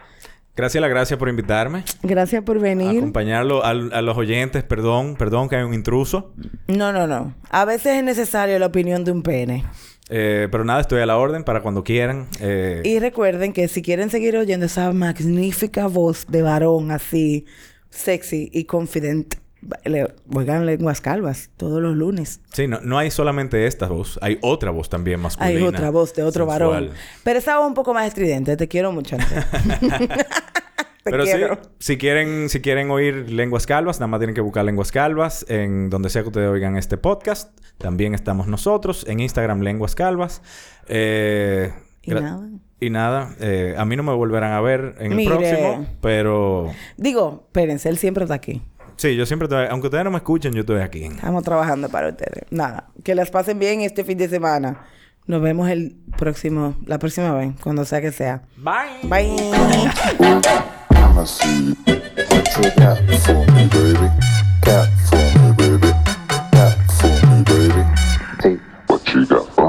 Gracias, la gracias por invitarme. Gracias por venir. Acompañarlo al- a los oyentes. Perdón, perdón que hay un intruso. No, no, no. A veces es necesario la opinión de un pene. Eh, pero nada, estoy a la orden para cuando quieran. Eh, Y recuerden que si quieren seguir oyendo esa magnífica voz de varón así, sexy y confident, le, oigan lenguas calvas todos los lunes. Sí, no, no hay solamente esta voz. Hay otra voz también masculina. Hay otra voz de otro sensual. varón. Pero esa voz un poco más estridente. Te quiero mucho. Te Pero quiero. sí, si quieren, si quieren oír lenguas calvas, nada más tienen que buscar lenguas calvas en donde sea que ustedes oigan este podcast. También estamos nosotros en Instagram, lenguas calvas. Eh, Y nada. Y nada, eh, a mí no me volverán a ver en el próximo, pero Digo, espérense, él siempre está aquí. Sí, yo siempre, estoy- aunque ustedes no me escuchen, yo estoy aquí. Estamos trabajando para ustedes. Nada. Que las pasen bien este fin de semana. Nos vemos el próximo, la próxima vez, cuando sea que sea. Bye. Bye. I'ma see what you got